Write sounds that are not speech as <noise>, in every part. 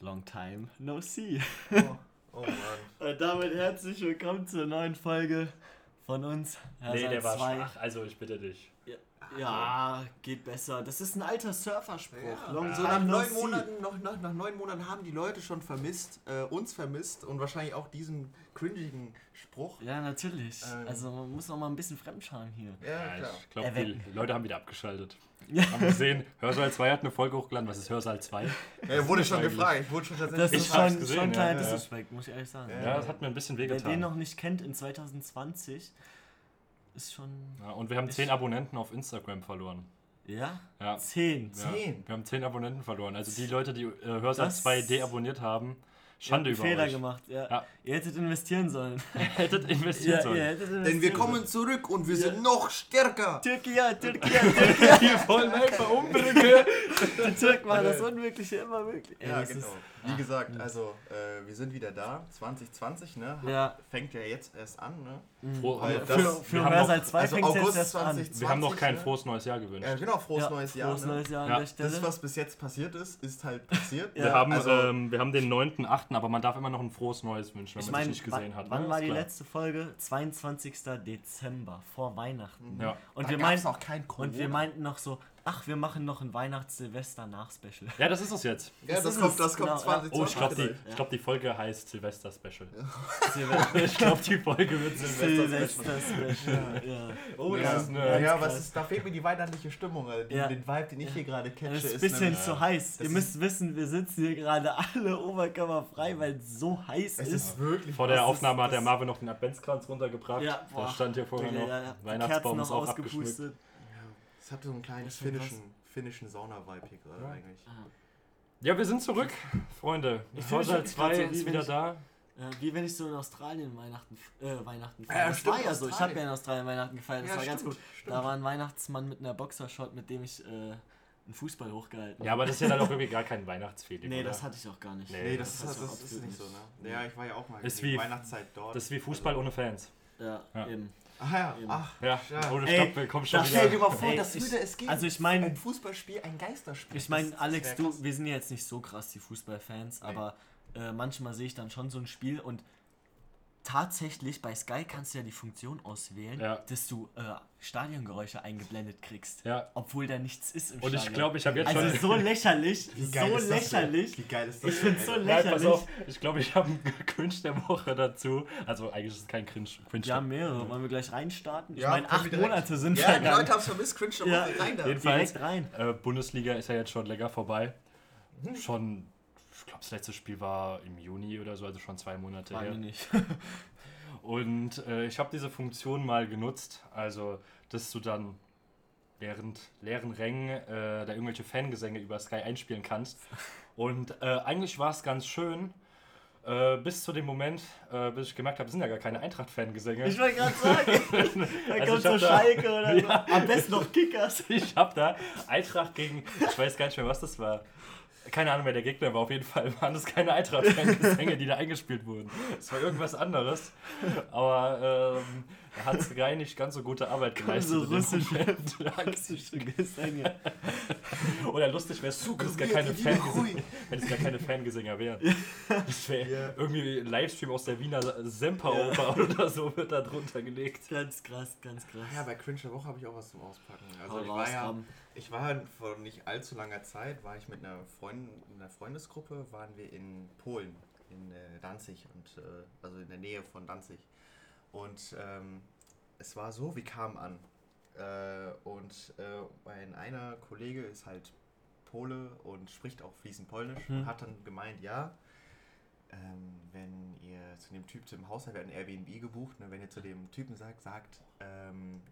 Long time no see. Oh, oh <laughs> Mann. Und damit herzlich willkommen zur neuen Folge von uns. Nee, Hörsaal der war 2. schwach, also ich bitte dich. Ja, geht besser. Das ist ein alter Surferspruch. Ja, Long so nach neun. Monaten, noch, nach, nach neun Monaten haben die Leute schon vermisst, äh, uns vermisst und wahrscheinlich auch diesen cringigen Spruch. Ja, natürlich. Ähm. Also man muss noch mal ein bisschen Fremdscham hier. Ja, klar. ich glaube, die Leute haben wieder abgeschaltet. Ja. <laughs> Haben gesehen, Hörsaal 2 hat eine Folge hochgeladen. Was ist Hörsaal 2? Ja, wurde schon gefragt. Ich wurde schon Das tatsächlich ist schon, gesehen, schon ein ja, kleiner ja. Disrespect, muss ich ehrlich sagen. Ja. Ja, das hat mir ein bisschen Wer den wehgetan. noch nicht kennt, in 2020 ist schon. Ja, und wir haben 10 Abonnenten auf Instagram verloren. Ja? Ja. 10. Ja, Zehn? wir haben 10 Abonnenten verloren. Also die Leute, die äh, Hörsaal Das- 2 deabonniert haben, Schande Ihr über habt einen Fehler euch. gemahr ja. Ja. Ihr hättet investieren sollen. <laughs> Hättet investieren Ja, sollen. ihr hättet investieren Denn wir sollen. kommen zurück und wir sind noch stärker. Türkei, Türkei, <laughs> Türkei. Die wollen einfach umbringen. Die Türken machen das Unmögliche immer möglich. Ey, Ja, genau. Wie gesagt, also äh, wir sind wieder da. 2020, ne? Hat- Ja. Fängt ja jetzt erst an, ne? Froh, Weil das- für für wir haben Hörsaal noch- 2 also fängt es jetzt August erst an. 2020. wir haben noch kein ne? frohes neues Jahr gewünscht. Ja, genau, frohes Ja, neues Jahr. Frohes ne? neues Jahr Ja. Das, was bis jetzt passiert ist, ist halt <laughs> passiert. Ja, wir, haben, also- ähm, wir haben den 9.8., aber man darf immer noch ein frohes Neues wünschen, wenn ich man es nicht gesehen wann, hat. wann ne? war Ist die klar. letzte Folge? 22. Dezember, vor Weihnachten. Ja. Und Da wir meinten noch kein Corona. und wir meinten noch so, ach, wir machen noch ein Weihnachts-Silvester-Nach-Special. ja, das ist es jetzt. Ja, das, Das ist kommt, das kommt genau, ja. 2020. Oh, ich glaube, die, Ja. ich glaub, die Folge heißt Silvester Special. Silvester- ich glaube, die Folge wird Silvester Special. Silvester-Special. Ja. Oh, ja, das ist eine. ja, ja, krass. ist, da fehlt mir die weihnachtliche Stimmung. Also den, Ja. den Vibe, den ich hier gerade catche, Es ist ein ist bisschen nämlich- zu heiß. Das Ihr müsst wissen, wir sitzen hier gerade alle oberkörperfrei, weil es so heiß Es ist. ist wirklich. Vor der Das ist- Aufnahme hat der das- Marvin noch den Adventskranz runtergebracht. Ja, da boah. stand hier vorher noch. Weihnachtsbaum Kerzen ist noch auch abgeschmückt. Es hat so einen kleinen Das ist finnischen, finnischen Sauna-Vibe hier gerade Ja. eigentlich. Ja, wir sind zurück, Freunde. Ich Haushalt wirklich grad 2 so, wie ist wenn wieder ich- da. Ja, wie wenn ich so in Australien Weihnachten, äh, Weihnachten Ja, feiere. das stimmt, war ja so. Ich habe ja in Australien Weihnachten gefeiert. Das Ja, war ganz stimmt, gut. stimmt. Da war ein Weihnachtsmann mit einer Boxershot, mit dem ich äh, einen Fußball hochgehalten Ja, aber das ist ja dann auch wirklich <laughs> gar kein Weihnachtsfeeling. Nee, oder? das hatte ich auch gar nicht. Nee, Nee, das, ist, hatte ich das, ist nicht so, ne? Ja, ich war ja auch mal Ist wie- Weihnachtszeit dort. Das ist wie Fußball ohne Fans. Ja, Ja. eben. Ach ja, Eben. ach. Ja, Ja. ohne Ey, Stopp, wir kommen schon das wieder. Stell dir mal vor, Ey, das ich- würde es geben. Also ich meine, ein Fußballspiel, ein Geisterspiel. Ich meine, Alex, du, wir sind ja jetzt nicht so krass die Fußballfans, Nee. aber äh, manchmal sehe ich dann schon so ein Spiel und tatsächlich bei Sky kannst du ja die Funktion auswählen, Ja. dass du äh, Stadiongeräusche eingeblendet kriegst. Ja. Obwohl da nichts ist im Und ich glaube, ich habe jetzt Also schon. so lächerlich, Wie geil so ist das denn? lächerlich. Wie geil ist das Ich find's so Alter? Nein, pass lächerlich. auf, ich glaube, ich habe einen Cringe der Woche dazu. Also eigentlich ist es kein Cringe. Cringe Wir haben mehrere. Wollen wir gleich reinstarten? Ich Ja, meine, acht. Monate sind Ja, die. Leute haben es vermisst, Cringe der Ja. Woche rein da. Jedenfalls- rein. Äh, Bundesliga ist ja jetzt schon länger vorbei. Schon, ich glaube, das letzte Spiel war im Juni oder so, also schon zwei Monate War her. nicht. <laughs> Und äh, ich habe diese Funktion mal genutzt, also dass du dann während leeren Rängen äh, da irgendwelche Fangesänge über Sky einspielen kannst. Und äh, eigentlich war es ganz schön, äh, bis zu dem Moment, äh, bis ich gemerkt habe, es sind ja gar keine Eintracht-Fangesänge. Ich wollte gerade sagen, <laughs> da Also kommt ich so Schalke oder Ja. <laughs> so. Am besten noch Kickers. Ich habe da Eintracht gegen, ich weiß gar nicht mehr, was das war. Keine Ahnung, wer der Gegner war. Auf jeden Fall waren das keine Eintracht-Fangesänge, <laughs> die da eingespielt wurden. Es war irgendwas anderes. Aber ähm, hat Sky nicht ganz so gute Arbeit geleistet. so russische-. Ja, <laughs> Russische Gesänge. <laughs> Oder lustig wäre es, wenn es gar keine Fangesänge, wenn es gar keine Fangesänge wären. Das wäre Ja. irgendwie ein Livestream aus der Wiener Semperoper oder so wird da drunter gelegt. Ganz krass, ganz krass. Ja, bei Cringe der Woche habe ich auch was zum Auspacken. Also Hau ich war ja, ich war vor nicht allzu langer Zeit, war ich mit einer Freundin, in einer Freundesgruppe, waren wir in Polen, in äh, Danzig und äh, also in der Nähe von Danzig. Und ähm, es war so, wir kamen an. Äh, und äh, mein einer Kollege ist halt Pole und spricht auch fließend Polnisch Hm. und hat dann gemeint, ja, ähm, wenn ihr zu dem Typ zum Haus, wir hatten Airbnb gebucht, ne, wenn ihr zu dem Typen sagt, sagt, ähm,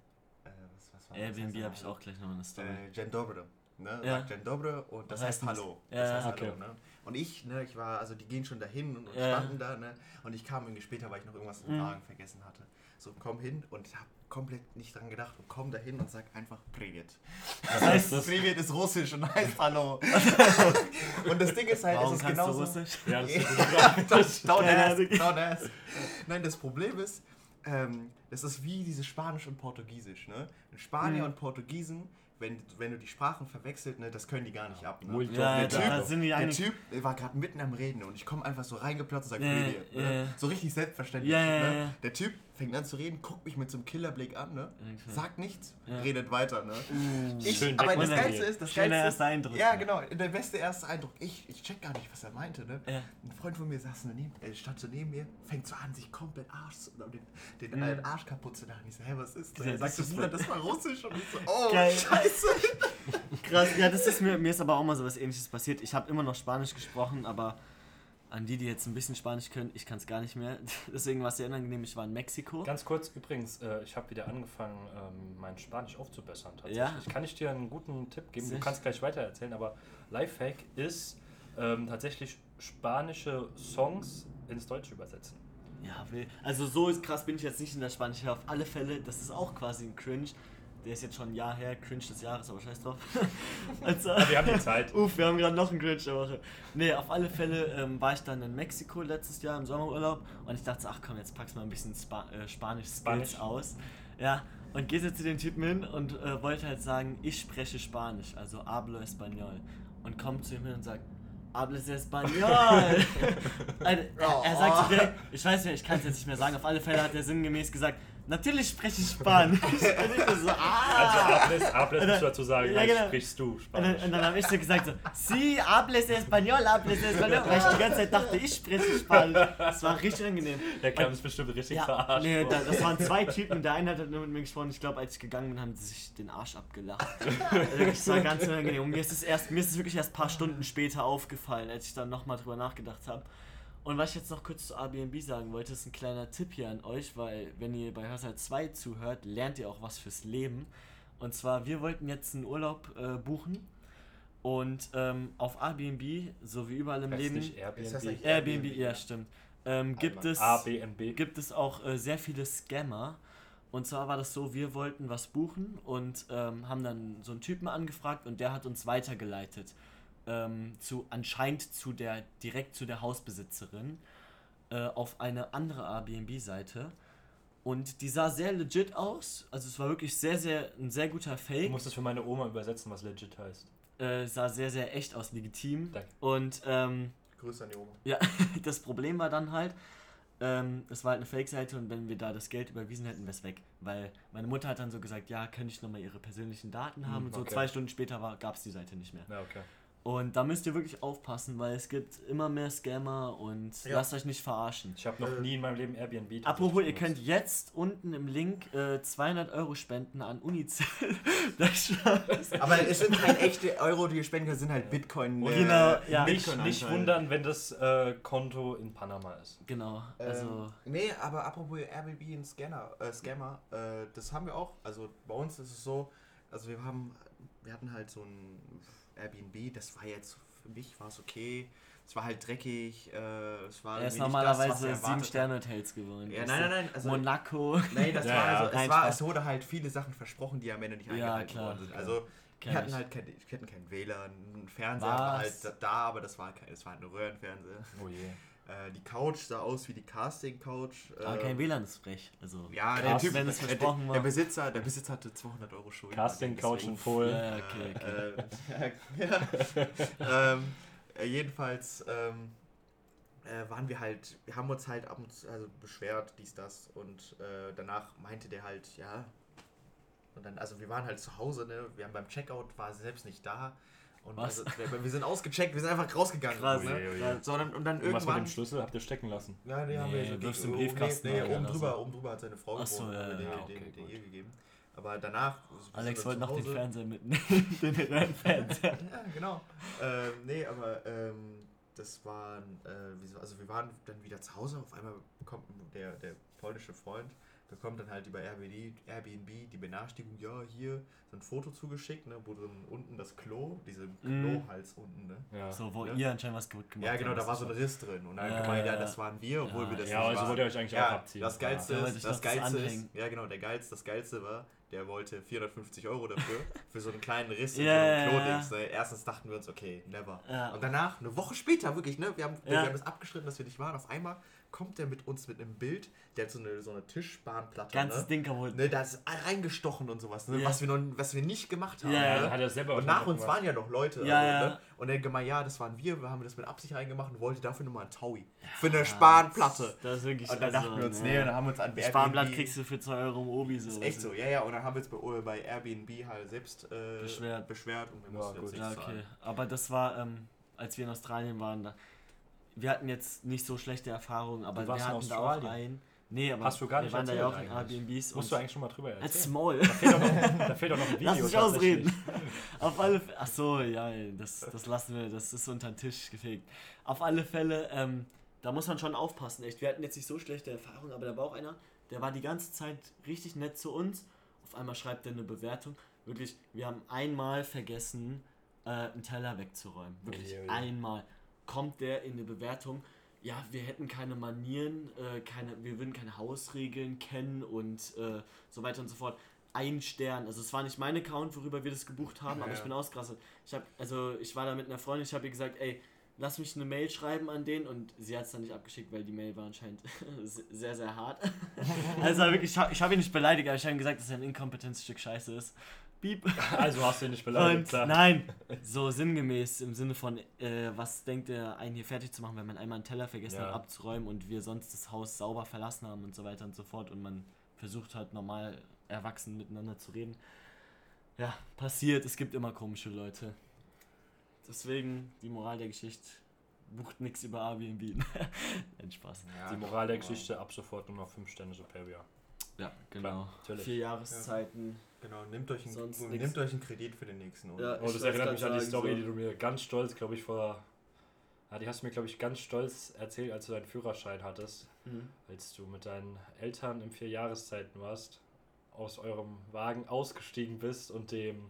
äh, was, was war das? Airbnb heißt habe ich auch gleich noch eine Story. Äh, Dzień dobry. Ne? Ja. Sagt Dzień dobry und das heißt heißt? Hallo. Ja, das heißt okay. Hallo, ne? Und ich, ne, ich war, also die gehen schon dahin und, und Ja. standen da, ne? Und ich kam irgendwie später, weil ich noch irgendwas Mhm. Vergessen hatte. So, komm hin und hab komplett nicht dran gedacht und komm dahin und sag einfach Privet. Das heißt das? Privet ist russisch und heißt Hallo. <laughs> und das Ding ist halt, Warum es ist genauso. Russisch? <laughs> Ja, das ist Das, <laughs> don't Keine ask, don't ask. Nein, das Problem ist, ähm, das ist wie dieses Spanisch und Portugiesisch. Ne? Spanier Mhm. und Portugiesen wenn, wenn du die Sprachen verwechselt, ne, das können die gar nicht ab. Ne? Ja, der da, Typ- da sind die Der. Typ war gerade mitten am Reden und ich komme einfach so reingeplotzt und sage, Ja, yeah, ja, ne? so richtig selbstverständlich. Ja, ja, ne? Der Typ fängt an zu reden, guckt mich mit so einem Killerblick an, ne? Okay. sagt nichts, Ja. redet weiter. Ne? Ich, Schön aber das. Geilste ist, das Schöner Geilste ist, erster Eindruck. Ja, genau, der beste erste Eindruck. Ich, ich check gar nicht, was er meinte. Ne? Ja. Ein Freund von mir saß so neben, äh, stand so neben mir, fängt so an, sich komplett Arsch, zu- den, den äh, Arsch kaputt zu machen. Ich so, hä, was ist das? Ja, Er sagt, ist das, das war Russisch. Und ich so, oh, <laughs> Geil. scheiße. Krass, ja, das ist mir, mir ist aber auch mal so was ähnliches passiert. Ich habe immer noch Spanisch gesprochen, aber an die, die jetzt ein bisschen Spanisch können, ich kann es gar nicht mehr. <laughs> Deswegen war es sehr unangenehm. Ich war in Mexiko. Ganz kurz übrigens, äh, ich habe wieder angefangen, ähm, mein Spanisch aufzubessern. Tatsächlich. Ja. Kann ich dir einen guten Tipp geben? Sehr Du kannst gleich weiter erzählen, aber Lifehack ist ähm, tatsächlich spanische Songs ins Deutsche übersetzen. Ja, will. Also so ist krass bin ich jetzt nicht in der Spanisch. Auf alle Fälle, das ist auch quasi ein Cringe. Der ist jetzt schon ein Jahr her, Cringe des Jahres, aber scheiß drauf. <laughs> also, Wir haben die Zeit. <laughs> Uff, wir haben gerade noch einen Cringe der Woche. Nee, auf alle Fälle ähm, war ich dann in Mexiko letztes Jahr im Sommerurlaub und ich dachte, so, ach komm, jetzt packst du mal ein bisschen Spa äh, Spanisch-Skills Spanisch. aus. Ja, und gehst jetzt zu dem Typen hin und äh, wollte halt sagen, ich spreche Spanisch, also hablo español. Und kommt zu ihm hin und sagt, hables español. <laughs> Also, er, er sagt direkt, ich weiß nicht, ich kann es jetzt nicht mehr sagen, auf alle Fälle hat er sinngemäß gesagt, natürlich spreche ich Spanisch. und <laughs> ich so, ah. Also Hables, Hables musst du dazu sagen, Ja, genau. sprichst du Und Spanisch. dann, und dann habe ich so gesagt so, sí, hables español, hables español, weil ich die ganze Zeit dachte, ich spreche Spanisch. Das war richtig angenehm. Der kam es bestimmt richtig Ja, verarscht nee, da, das waren zwei Typen, der eine hat halt nur mit mir gesprochen, ich glaube, als ich gegangen bin, haben sie sich den Arsch abgelacht. Wirklich, <laughs> Das war ganz unangenehm. Und mir ist es erst, mir ist es wirklich erst ein paar Stunden später aufgefallen, als ich dann nochmal drüber nachgedacht habe. Und was ich jetzt noch kurz zu Airbnb sagen wollte, ist ein kleiner Tipp hier an euch, weil wenn ihr bei Hörsaal 2 zuhört, lernt ihr auch was fürs Leben. Und zwar, wir wollten jetzt einen Urlaub äh, buchen und ähm, auf Airbnb, so wie überall im Heißt Leben, nicht Airbnb. Ist das nicht- Airbnb, Airbnb, ja ja. stimmt, ähm, gibt es ABNB. gibt es auch äh, sehr viele Scammer. Und zwar war das so, wir wollten was buchen und ähm, haben dann so einen Typen angefragt und der hat uns weitergeleitet. Ähm, zu, anscheinend zu der, direkt zu der Hausbesitzerin äh, auf eine andere Airbnb-Seite. Und die sah sehr legit aus. Also es war wirklich sehr, sehr, ein sehr guter Du Fake. musst es für meine Oma übersetzen, was legit heißt. Äh, sah sehr, sehr echt aus, legitim. Danke. Und ähm, Grüße an die Oma. ja, <laughs> das Problem war dann halt, ähm, es war halt eine Fake-Seite und wenn wir da das Geld überwiesen hätten, wäre es weg. Weil meine Mutter hat dann so gesagt, ja, könnte ich nochmal ihre persönlichen Daten haben Hm, und so. okay. Zwei Stunden später gab es die Seite nicht mehr. Ja, okay. Und da müsst ihr wirklich aufpassen, weil es gibt immer mehr Scammer und Ja. lasst euch nicht verarschen. Ich habe noch Äh, nie in meinem Leben Airbnb Apropos, ihr könnt jetzt unten im Link äh, 200 Euro spenden an Unicef. <laughs> Aber es sind halt echte Euro, die ihr spenden könnt, sind halt Bitcoin. Oh, genau, ja. Nicht, Bitcoin nicht wundern, wenn das äh, Konto in Panama ist. Genau, also... ähm, nee, aber apropos Airbnb und Scanner, äh, Scammer, äh, das haben wir auch. Also bei uns ist es so, also wir haben, wir hatten halt so ein Airbnb, das war jetzt, für mich war es okay. Es war halt dreckig, äh, es war er ist das, was normalerweise erwartet sieben Sterne Hotels gewohnt. haben. Ja, nein, nein, nein. Also, Monaco. Nee, das Ja, war ja. also, es, Nein, war, es wurde halt viele Sachen versprochen, die am Ende nicht Ja, eingehalten klar, worden sind. klar. Also wir hatten ich. halt kein, wir hatten kein WLAN, ein Fernseher war halt Was? da, aber das war kein, das war halt ein Röhrenfernseher. Oh je. Äh, die Couch sah aus wie die Casting-Couch. Aber äh, kein WLAN ist frech. Also, Ja, der Typ, wenn es versprochen der, war. der Besitzer, der Besitzer hatte 200 Euro Schulden. Casting Couch Deswegen- in Polen. Ja, okay, okay. Äh, <laughs> ja, ähm, äh, jedenfalls ähm, äh, waren wir halt, wir haben uns halt ab und zu also beschwert, dies, das und äh, danach meinte der halt, ja. Und dann, also wir waren halt zu Hause, ne? Wir haben beim Checkout war sie selbst nicht da. Und Was? Also, wir, sind ausgecheckt, wir sind einfach rausgegangen. Krass, ne? Oje, oje. krass. So, und dann, und dann Und was mit irgendwann. dem Schlüssel habt ihr stecken lassen? Ja, nee, haben wir so wirfst im Briefkasten Nee, oben drüber, oben drüber hat seine Frau Ach so, gewohnt, ja, ja, den, okay, den, den ihr gegeben. Aber danach. Alex wollte noch den. Fernseher mitnehmen. <laughs> den Röhrenfernseher. Ja, genau. ähm, nee, aber ähm, das waren, äh, also wir waren dann wieder zu Hause, auf einmal bekommt der, der polnische Freund, bekommt dann halt über Airbnb, Airbnb die Benachrichtigung, ja, hier so ein Foto zugeschickt, ne, wo dann unten das Klo, diese Mhm. Klohals unten, ne. Ja. So, wo Ja. ihr anscheinend was gut gemacht Ja, genau, habt, da war so ein Riss drin. Und dann Ja, gemeint, ja, ja. das waren wir, obwohl Ja, wir das Ja, nicht also waren. wollt ihr euch eigentlich auch ja, abziehen. Das Geilste Ja. Ist, das noch das Geilste ist, ja genau, der Geilste, das Geilste war, der wollte 450 Euro dafür, <laughs> für so einen kleinen Riss in so einem Klodings. ja. Ne? Erstens dachten wir uns, okay, never. Ja. Und danach, eine Woche später, wirklich, ne? Wir haben, Ja. wir haben das abgeschritten, dass wir nicht waren. Auf einmal kommt der mit uns mit einem Bild, der hat so eine, so eine Tischspanplatte. Ganzes ne? Ding kaputt. Ne, da ist reingestochen und sowas, ne? Ja. was, wir noch, was wir nicht gemacht haben. Ja, ne? ja. Hat er selber Und nach uns gemacht. waren ja noch Leute. Ja, also, ja. Ne? Und er gemeint, ja, das waren wir, wir haben das mit Absicht reingemacht und wollte dafür nochmal ein Taui. Für eine Spanplatte. Das ist wirklich Und dann dachten wir uns, nee, und dann haben wir uns an Die Spanblatt Airbnb- kriegst du für 2 Euro im Obi so. ist echt so, ja, ja, und dann haben wir uns bei, bei Airbnb halt selbst äh, Beschwert. beschwert und wir Ja, mussten gut. jetzt Ja, okay. Aber das war, ähm, als wir in Australien waren, da, wir hatten jetzt nicht so schlechte Erfahrungen, aber wir hatten da auch einen. Nee, aber Hast du gar wir nicht waren da ja auch in. Airbnbs. Musst du eigentlich schon mal drüber Als erzählen. Maul. Da fehlt doch noch, da fehlt doch noch ein <laughs> Video. Lass mich ausreden. Auf alle Fälle. Ach so, ja, das, das lassen wir, das ist unter den Tisch gefegt. Auf alle Fälle, ähm, da muss man schon aufpassen, echt. Wir hatten jetzt nicht so schlechte Erfahrungen, aber da war auch einer, der war die ganze Zeit richtig nett zu uns. Auf einmal schreibt er eine Bewertung. Wirklich, wir haben einmal vergessen, äh, einen Teller wegzuräumen. Wirklich oje. einmal. Kommt der in eine Bewertung, ja, wir hätten keine Manieren, äh, keine, wir würden keine Hausregeln kennen und äh, so weiter und so fort. Ein Stern, also es war nicht mein Account, worüber wir das gebucht haben, aber Ja. ich bin ausgerastet. Ich habe, also ich war da mit einer Freundin, ich habe ihr gesagt, ey, lass mich eine Mail schreiben an den und sie hat es dann nicht abgeschickt, weil die Mail war anscheinend <laughs> sehr, sehr hart. <laughs> also wirklich, ich habe hab ihn nicht beleidigt, aber ich habe ihm gesagt, dass er ein inkompetentes Stück Scheiße ist. Piep. <laughs> Also hast du ihn nicht beleidigt, Und nein, so sinngemäß im Sinne von, äh, was denkt er, einen hier fertig zu machen, wenn man einmal einen Teller vergessen Ja. hat abzuräumen und wir sonst das Haus sauber verlassen haben und so weiter und so fort und man versucht halt normal erwachsen miteinander zu reden. Ja, passiert, es gibt immer komische Leute. Deswegen die Moral der Geschichte, bucht nichts über Airbnb. <laughs> Nein, Spaß. Ja, Die Moral der Geschichte ab sofort nur noch 5 Sterne Superior. Ja, genau. natürlich. Vier Jahreszeiten. Genau, nehmt euch, einen, Sonst nehmt nix. euch einen Kredit für den nächsten. Ja. Oder? Oh, Ich das erinnert mich an die Story, so. die du mir ganz stolz, glaube ich, vor. Ja, die hast du mir, glaube ich, ganz stolz erzählt, als du deinen Führerschein hattest. Mhm. Als du mit deinen Eltern im vier Jahreszeiten warst, aus eurem Wagen ausgestiegen bist und dem.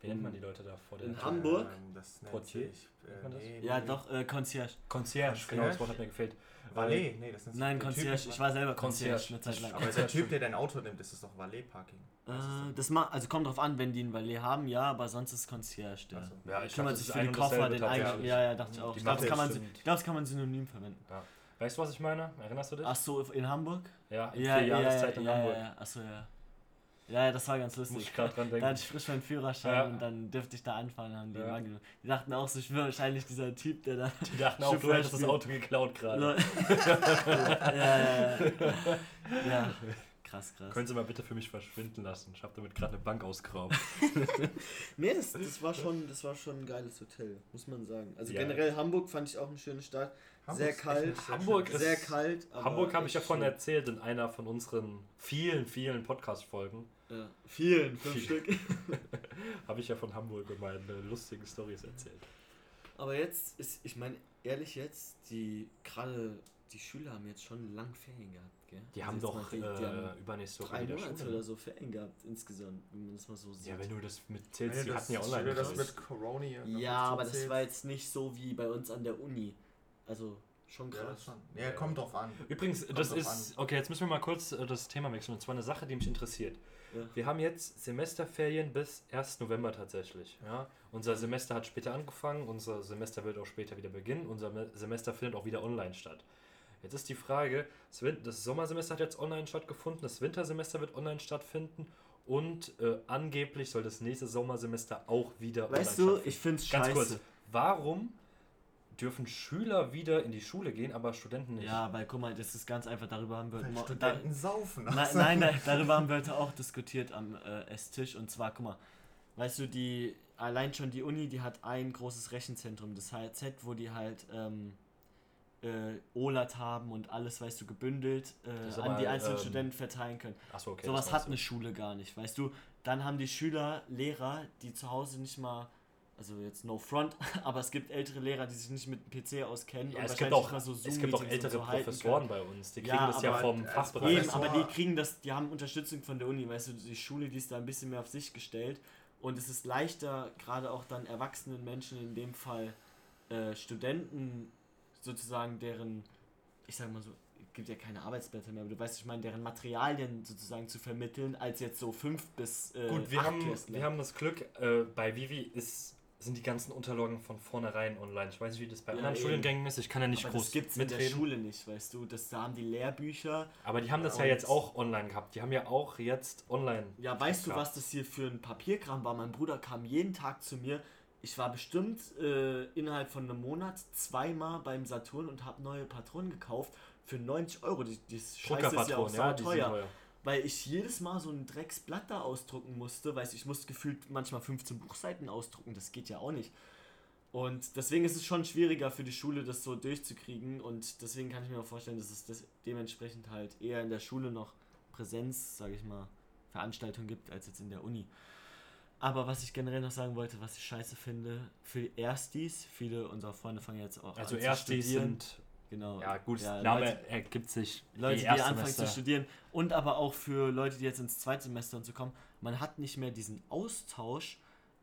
Wie nennt man die Leute da vor In der Hamburg? Ähm, das nennt Portier? sich. Nennt Äh, man das? nee, Ja, nee. doch, äh, Concierge. Concierge, genau, das Wort hat mir gefehlt. Valet, nee, das nennt sich Nein, der Concierge. Typ, Ich war selber Concierge. Concierge eine Zeit lang. Aber der Typ, der dein Auto nimmt, ist es doch Valet-Parking. Äh, das ma also kommt drauf an, wenn die ein Valet haben, ja, aber sonst ist Concierge der. Ach so. Ja, ich kümmert sich das für ist und Koffer, den eigenen. tatsächlich. Ja, ja, dachte ich auch. Ich glaube, das, kann man- Matte ich glaub, das kann man synonym verwenden. Weißt du, was ich meine? Erinnerst du dich? Ach so, in Hamburg? ja, in Ja, vier ja, ja, Jahreszeit ja, in ja, Hamburg. ja, Ach so, ja. Ja, das war ganz Muss lustig. ich gerade dran Da denken. hatte ich frisch meinen Führerschein Ja. und dann dürfte ich da anfahren, haben die Ja. Die dachten auch so, ich bin wahrscheinlich dieser Typ, der da. Die dachten auch, du hättest das. Auto geklaut gerade. <laughs> Ja, ja, ja. ja. Krass, krass. Können Sie mal bitte für mich verschwinden lassen? Ich habe damit gerade eine Bank ausgeraubt. <laughs> Nee, das, das, war schon, das war schon ein geiles Hotel, muss man sagen. Also Ja. generell Hamburg fand ich auch eine schöne Stadt. Hamburg Sehr kalt. sehr Hamburg ist- Sehr kalt. Hamburg habe ich ja schön. erzählt in einer von unseren vielen, vielen Podcast-Folgen. Ja. Vielen, fünf Viel. Stück. <laughs> Habe ich ja von Hamburg und meine lustigen Stories erzählt. Aber jetzt ist, ich meine, ehrlich jetzt, die gerade die Schüler haben jetzt schon lang Ferien gehabt, gell? Die Also haben doch mal äh, denkt, die haben übernächste Woche drei wieder Monate Schule. oder so Ferien gehabt insgesamt, wenn man das mal so sieht. Ja, wenn du das mit Wenn zählst, du die das, hatten ja online. das mit. Corona ja, aber das war jetzt nicht so wie bei uns an der Uni. Also schon Ja, krass. schon. Ja, kommt drauf an. Übrigens, Kommt das ist. Okay, jetzt müssen wir mal kurz äh, das Thema wechseln. Und zwar eine Sache, die mich interessiert. Ja. Wir haben jetzt Semesterferien bis 1. November tatsächlich. Ja? Unser Semester hat später angefangen, unser Semester wird auch später wieder beginnen, unser Me- Semester findet auch wieder online statt. Jetzt ist die Frage, das Sommersemester hat jetzt online stattgefunden, das Wintersemester wird online stattfinden und äh, angeblich soll das nächste Sommersemester auch wieder Weißt online du, stattfinden. ich find's Ganz scheiße. kurz, warum dürfen Schüler wieder in die Schule gehen, aber Studenten nicht? Ja, weil guck mal, das ist ganz einfach, darüber haben wir Weil mo- da, Studenten saufen. Nein, nein, nein, darüber haben wir heute auch diskutiert am äh, Esstisch. Und zwar, guck mal, weißt du, die allein schon die Uni, die hat ein großes Rechenzentrum, das HZ, wo die halt ähm, äh, OLAT haben und alles, weißt du, gebündelt äh, an die einzelnen ähm, Studenten verteilen können. Achso, okay. Sowas hat eine Schule gar nicht, weißt du. Dann haben die Schüler Lehrer, die zu Hause nicht mal, also jetzt no front, <laughs> aber es gibt ältere Lehrer, die sich nicht mit dem PC auskennen. Ja, es gibt auch, so es gibt auch ältere so Professoren bei uns, die kriegen Ja, das ja vom Fachbereich. Eben, aber die kriegen das, die haben Unterstützung von der Uni, weißt du, die Schule, die ist da ein bisschen mehr auf sich gestellt und es ist leichter, gerade auch dann erwachsenen Menschen, in dem Fall äh, Studenten, sozusagen deren, ich sag mal so, gibt ja keine Arbeitsblätter mehr, aber du weißt, ich meine, deren Materialien sozusagen zu vermitteln, als jetzt so fünf bis äh, Gut, wir haben, wir haben das Glück, äh, bei Vivi ist, sind die ganzen Unterlagen von vornherein online. Ich weiß nicht, wie das bei Ja, anderen eben. Studiengängen ist. Ich kann ja nicht aber groß das gibt's in der mitreden. Schule nicht, weißt du, das, da haben die Lehrbücher. Aber die haben das ja jetzt auch online gehabt. Die haben ja auch jetzt online. Ja, weißt du, was das hier für ein Papierkram war? Mein Bruder kam jeden Tag zu mir. Ich war bestimmt äh, innerhalb von einem Monat zweimal beim Saturn und habe neue Patronen gekauft für 90 Euro. Die, die Scheiße ist ja auch ja, teuer. teuer. Weil ich jedes Mal so ein Drecksblatt da ausdrucken musste, weil ich musste gefühlt manchmal 15 Buchseiten ausdrucken, das geht ja auch nicht. Und deswegen ist es schon schwieriger für die Schule, das so durchzukriegen und deswegen kann ich mir auch vorstellen, dass es das dementsprechend halt eher in der Schule noch Präsenz, sage ich mal, Veranstaltungen gibt, als jetzt in der Uni. Aber was ich generell noch sagen wollte, was ich scheiße finde, für Erstis, viele unserer Freunde fangen jetzt auch Also an zu Erstis studieren. sind, genau, ja gut, ja, Name Leute- ergibt sich Leute, die die anfangen zu studieren und aber auch für Leute, die jetzt ins Zweitsemester und so kommen, man hat nicht mehr diesen Austausch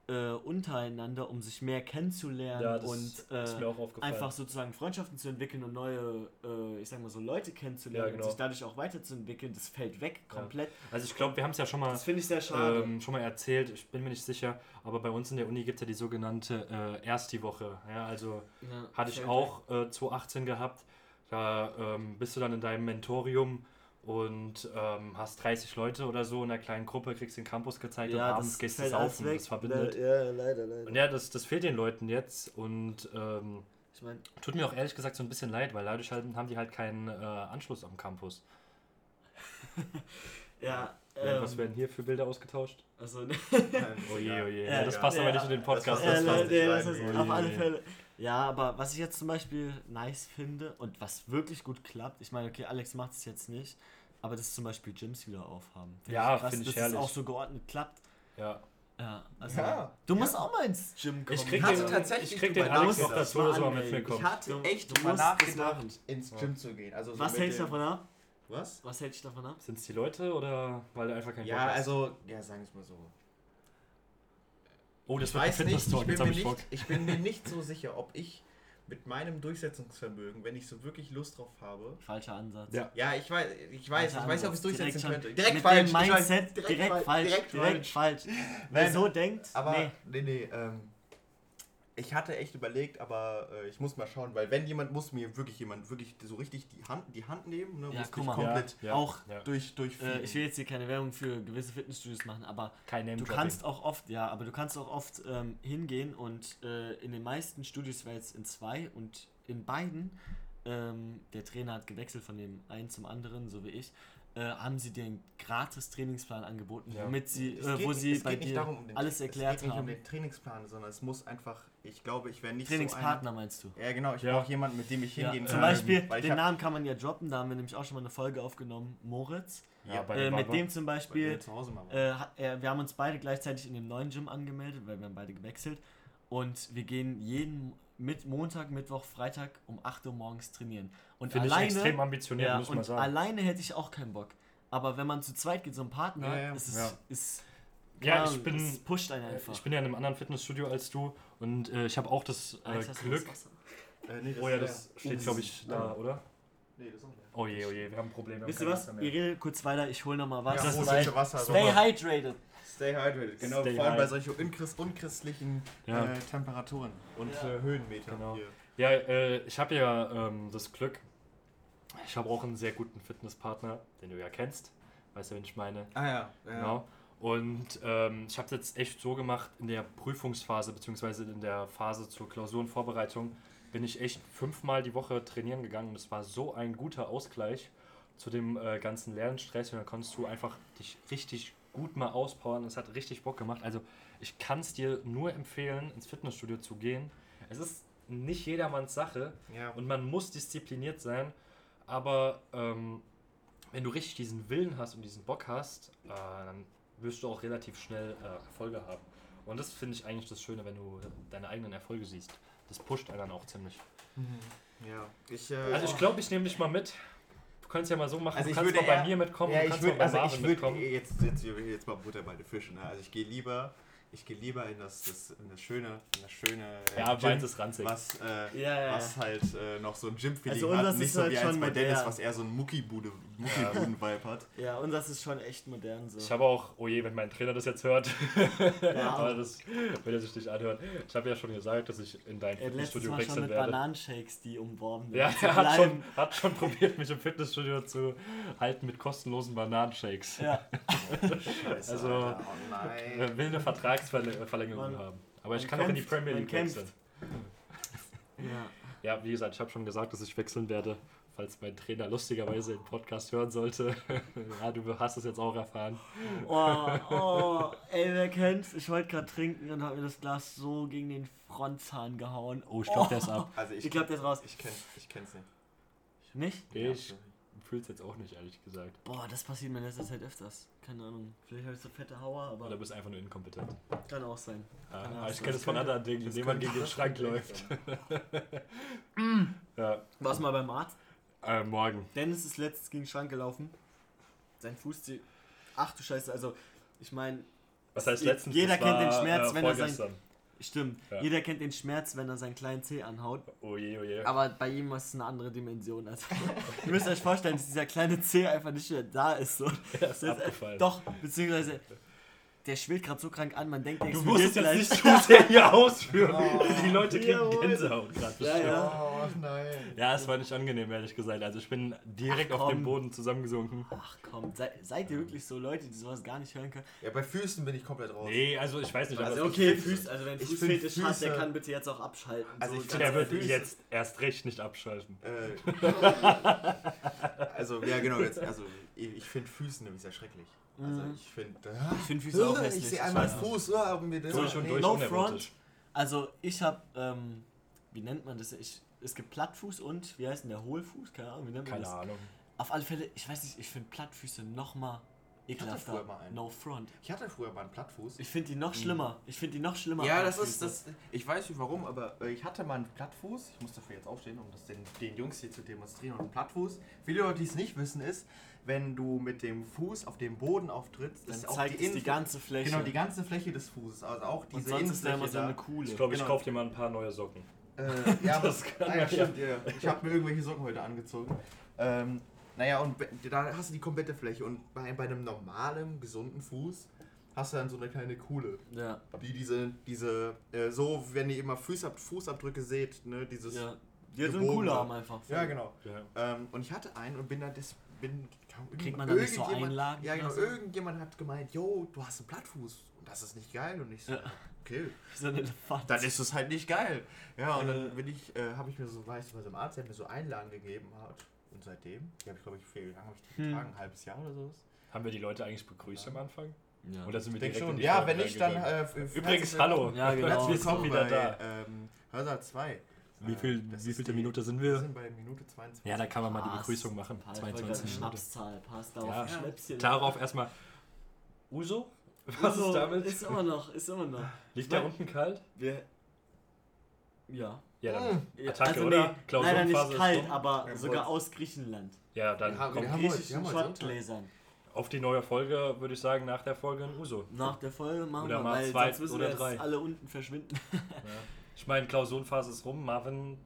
äh, untereinander, um sich mehr kennenzulernen Ja, und äh, einfach sozusagen Freundschaften zu entwickeln und neue, äh, ich sag mal so, Leute kennenzulernen Ja, genau. und sich dadurch auch weiterzuentwickeln. Das fällt weg Ja. komplett. Also ich glaube, wir haben es ja schon mal Das finde ich sehr schade. ähm, schon mal erzählt, ich bin mir nicht sicher, aber bei uns in der Uni gibt es ja die sogenannte äh, Ersti-Woche. Ja, also Ja, hatte ich auch äh, 2018 gehabt. Da ähm, bist du dann in deinem Mentorium und ähm, hast 30 Leute oder so in einer kleinen Gruppe, kriegst den Campus gezeigt weg. und abends gehst du saufen. weg. Das verbindet. Ja, leider, leider. Und ja, das, das fehlt den Leuten jetzt und ähm, Ich meine, tut mir auch ehrlich gesagt so ein bisschen leid, weil dadurch halt, haben die halt keinen äh, Anschluss am Campus. <laughs> ja. Ja, was ähm, werden hier für Bilder ausgetauscht? Also, <laughs> <laughs> Oh je, oh je. Ja, Ja, das ja. passt aber Ja, nicht in den Podcast. das Ja, ja, das ist Oh je, auf alle. Fälle. Ja, aber was ich jetzt zum Beispiel nice finde und was wirklich gut klappt, ich meine, okay, Alex macht es jetzt nicht, aber das ist zum Beispiel Gyms wieder aufhaben. Find Ja, krass, find ich dass herrlich. es auch so geordnet klappt. Ja. Ja, also Ja, du ja. musst auch mal ins Gym kommen. Ich krieg hatte den, tatsächlich ich krieg den Alex noch dazu, dass er mal mit mir Ich hatte Du- echt du drüber nachgedacht, machen. ins Ja. Gym zu gehen. Also so Was hältst du davon ab? Was? Was hält dich davon ab? Sind es die Leute oder weil er einfach keinen Ja, Bock hat? also, ja, sagen wir es mal so. Oh, das ich wird ein ich Fitness-Talk, jetzt mir hab ich Bock. nicht, ich bin mir nicht so sicher, ob ich mit meinem Durchsetzungsvermögen, wenn ich so wirklich Lust drauf habe. Falscher Ansatz. Ja. Ja, ich weiß, ich weiß, ich weiß nicht, ob ich es Direkt durchsetzen schon könnte. Mit Direkt dem falsch. ich weiß, Mindset, direkt, falsch, direkt, direkt falsch. <laughs> Wer Nein, so denkt, Aber, nee. nee, nee, ähm, ich hatte echt überlegt, aber äh, ich muss mal schauen, weil wenn jemand, muss mir wirklich jemand wirklich so richtig die Hand, die Hand nehmen, ne, Ja, muss mal. komplett Ja, Auch, ja. durch, durch Äh, ich will jetzt hier keine Werbung für gewisse Fitnessstudios machen, aber Du kannst auch oft, ja, aber du kannst auch oft ähm, hingehen und äh, in den meisten Studios, ich war jetzt in zwei und in beiden, ähm, der Trainer hat gewechselt von dem einen zum anderen, so wie ich, äh, haben sie dir einen gratis Trainingsplan angeboten, Ja. womit sie, äh, geht wo sie bei dir darum, um alles erklärt Es geht nicht haben. um den Trainingsplan, sondern es muss einfach, ich glaube, ich wäre nicht Trainingspartner meinst du? so ein, Ja, genau, ich Ja. brauche jemanden, mit dem ich Ja, hingehen zum kann. Beispiel, weil ich den hab- Namen kann man ja droppen, da haben wir nämlich auch schon mal eine Folge aufgenommen, Moritz. Ja, bei Äh, dem mit dem zum Beispiel wir zu Hause mal waren. Äh, er, wir haben uns beide gleichzeitig in dem neuen Gym angemeldet, weil wir haben beide gewechselt. Und wir gehen jeden mit Montag, Mittwoch, Freitag um 8 Uhr morgens trainieren. Und Finde ich alleine, extrem ambitioniert, ja, muss man sagen. alleine hätte ich auch keinen Bock. Aber wenn man zu zweit geht, so ein Partner, Ja, ja. ist es. Ja. Ist, Ja, ich bin- es pusht einen einfach. Ich bin ja in einem anderen Fitnessstudio als du und äh, ich habe auch das äh, Glück. das Wasser? Äh, nee, Oh ja, das leer. steht Das glaube ich da, oder? Nee, das ist leer. Oh je, oh je, wir haben Probleme. Wisst ihr was? Wasser Ihr redet kurz weiter, ich hole nochmal was. Ja, Das ist halt- Wasser. Stay Sommer. hydrated. Stay hydrated, genau, Stay vor allem bei solchen unchrist unchristlichen Ja. äh, Temperaturen und Ja. äh, Höhenmeter Genau. hier. Ja, äh, ich habe ja ähm, das Glück, ich habe auch einen sehr guten Fitnesspartner, den du ja kennst. Weißt du, wen ich meine? Ah ja, ja. Genau. Und ähm, ich habe es jetzt echt so gemacht, in der Prüfungsphase, beziehungsweise in der Phase zur Klausurenvorbereitung, bin ich echt fünfmal die Woche trainieren gegangen. Und es war so ein guter Ausgleich zu dem äh, ganzen Lernstress. Und dann konntest du einfach dich richtig gut mal auspowern. Es hat richtig Bock gemacht. Also ich kann es dir nur empfehlen, ins Fitnessstudio zu gehen. Es ist nicht jedermanns Sache, ja. und man muss diszipliniert sein, aber ähm, wenn du richtig diesen Willen hast und diesen Bock hast, äh, dann wirst du auch relativ schnell äh, Erfolge haben. Und das finde ich eigentlich das Schöne, wenn du deine eigenen Erfolge siehst. Das pusht einen dann auch ziemlich. ja. Ich, äh, Also ich glaube, ich nehme dich mal mit. Du kannst ja mal so machen, Also du ich kannst würde mal bei eher- mir mitkommen, ja, du ich kannst würde, mal bei also Marvin ich würde mitkommen. jetzt, jetzt, jetzt mal Butter bei den Fischen. Ne? Also ich gehe lieber, ich gehe lieber in das, das in das schöne, in das schöne äh, Ja, Gym, meins ist ranzig. was, äh, Ja, ja, was halt äh, noch so ein Gym-Feeling Also hat. Nicht ist so halt wie eins schon bei Dennis, was eher so ein Muckibude, Muckibuden-Vibe hat. Ja, und das ist schon echt modern so. Ich habe auch, oh je, wenn mein Trainer das jetzt hört, <laughs> Ja. aber das will er sich nicht anhören. Ich habe ja schon gesagt, dass ich in dein er hat Fitnessstudio wechseln mit werde. Bananenshakes, die umworben Ja, zu er hat schon, hat schon probiert, mich im Fitnessstudio zu halten mit kostenlosen Bananenshakes. Ja, <laughs> Scheiße, Also, Alter, oh nein. Er will eine Vertragsverlängerung Man- haben. Aber ich kann auch in die kämpft, Premier League kämpft. wechseln. <laughs> ja. Ja, wie gesagt, ich habe schon gesagt, dass ich wechseln werde, falls mein Trainer lustigerweise den Podcast hören sollte. <laughs> ja, du hast es jetzt auch erfahren. Oh, oh, ey, wer kennt's? Ich wollte gerade trinken und hab mir das Glas so gegen den Frontzahn gehauen. Oh, ich glaube, der ist ab. Also ich, Ich glaube, der ist raus. ich, kenn, ich kenn's nicht. Nicht? Ich fühle es jetzt auch nicht, ehrlich gesagt. Boah, das passiert mir in letzter Zeit öfters. Keine Ahnung. Vielleicht habe ich so fette Hauer, Oder aber bist einfach nur inkompetent. kann auch sein. Ja, Kann aber auch ich kenne es von anderen Dingen, man könnte gegen den Schrank läuft. <laughs> ja, Warst mal beim Arzt? äh, morgen. Dennis ist letztens gegen den Schrank gelaufen. Sein Fuß. die- Ach du Scheiße, also ich meine, Was heißt letztens? jeder Das kennt den Schmerz, äh, wenn er sein-. Stimmt, Ja. jeder kennt den Schmerz, wenn er seinen kleinen Zeh anhaut. Oh je, oh je. Aber bei ihm ist es eine andere Dimension. Also, <laughs> ihr müsst euch vorstellen, dass dieser kleine Zeh einfach nicht mehr da ist. So. <laughs> Der ist Das, äh, abgefallen. Doch, beziehungsweise der schwillt gerade so krank an, man denkt, der Du musst jetzt gleich. nicht zu sehr hier <laughs> ausführen. Oh. Die Leute kriegen Jawohl. Gänsehaut gerade. Ja, bestimmt. ja. Oh nein. Ja, es war nicht angenehm, ehrlich gesagt. Also ich bin direkt Ach, auf dem. Boden zusammengesunken. Ach komm, sei, seid ihr wirklich so Leute, die sowas gar nicht hören können? Ja, bei Füßen bin ich komplett raus. Nee, also ich weiß nicht, Also okay, Füß, also wenn ich Fußfetisch find hat, der Füße- kann bitte jetzt auch abschalten. Also so ich ganz der wird ehrlich. jetzt erst recht nicht abschalten. Äh, <laughs> also, ja, genau, jetzt, also ich, finde Füße nämlich sehr schrecklich. Also Mhm. ich finde. Ich finde Füße auch <laughs> hässlich. Ich sehe einmal einen. Fuß, ah, mir das Durch und durch no unerotisch. Also ich habe, ähm, wie nennt man das? Ich, es gibt Plattfuß und, wie heißt denn der Hohlfuß? Keine Ahnung, wie nennt man Keine das? Ahnung. Auf alle Fälle, ich weiß nicht, ich finde Plattfüße noch mal ekelhafter. früher mal einen. No front. Ich hatte früher mal einen Plattfuß. Ich finde die noch schlimmer. Ich finde die noch schlimmer. Ja, das ist das. Ich weiß nicht warum, aber äh, ich hatte mal einen Plattfuß. Ich muss dafür jetzt aufstehen, um das den, den Jungs hier zu demonstrieren. Und ein Plattfuß. Viele Leute, die es nicht wissen, ist, wenn du mit dem Fuß auf dem Boden auftrittst, Dann ist auch zeigt die, es die Innenfläche- ganze Fläche. Genau, die ganze Fläche des Fußes. Also auch und diese sonst ist da immer Innenfläche so eine. Kuhle. Ich glaube, ich Genau. kaufe dir mal ein paar neue Socken. Äh, ja, <laughs> Das kann ah, ja, stimmt, ja. Ich habe mir irgendwelche Socken heute angezogen. Ähm, naja, und da hast du die komplette Fläche. Und bei, bei einem normalen, gesunden Fuß hast du dann so eine kleine Kuhle. ja, Die diese, diese, äh, so, wenn ihr immer Fußab Fußabdrücke seht, ne, dieses. ja. Die hat so eine Gebogen Kuhle haben einfach. Ja, genau. Ja. Ähm, und ich hatte einen und bin da das. Bin, Kriegt man da nicht so irgendjemand- Einlagen Ja, genau. so? Irgendjemand hat gemeint, yo, du hast einen Plattfuß. Und das ist nicht geil. Und ich so, Ja. Okay. So ein Elefant. Dann ist es halt nicht geil. Ja, und Äh. dann bin ich, äh, habe ich mir so, weißt du, was im Arzt, der mir so Einlagen gegeben hat. Und seitdem, die habe ich, glaube ich, wie lange habe ich die Hm. getragen? Ein halbes Jahr oder so. Haben wir die Leute eigentlich begrüßt am Anfang? Ja. Oder sind wir Ich denke direkt in schon. die Ja, wenn nicht, dann. Äh, Übrigens, hallo. willkommen- Ja, genau. Herzlich willkommen wieder bei da. ähm, Hörsaal 2. Wie Äh, viel, das wie vielte die- Minute sind Wir wir? sind bei Minute 22. Ja, da kann man mal die. Begrüßung machen. Passt. 22 Minuten. Schnapszahl, passt auf. Ja. Schnäpschen. Darauf erstmal. Uso? Was Also, ist damit? Ist immer noch, ist immer noch. Liegt der unten kalt? Wir. Ja. Ja, dann. Ja, Attacke, also oder? nee, leider Klausurenphase nicht ist kalt, aber Ja, sogar aus Griechenland. Ja, dann haben- kommt Griechischen. Schottgläsern. auf die neue Folge, würde ich sagen, nach der Folge ein Uso. Nach der Folge machen Oder wir, mal weil zwei sonst müssen oder wir jetzt drei. alle unten verschwinden. Ja. Ich meine, Klausurenphase ist rum. Marvin,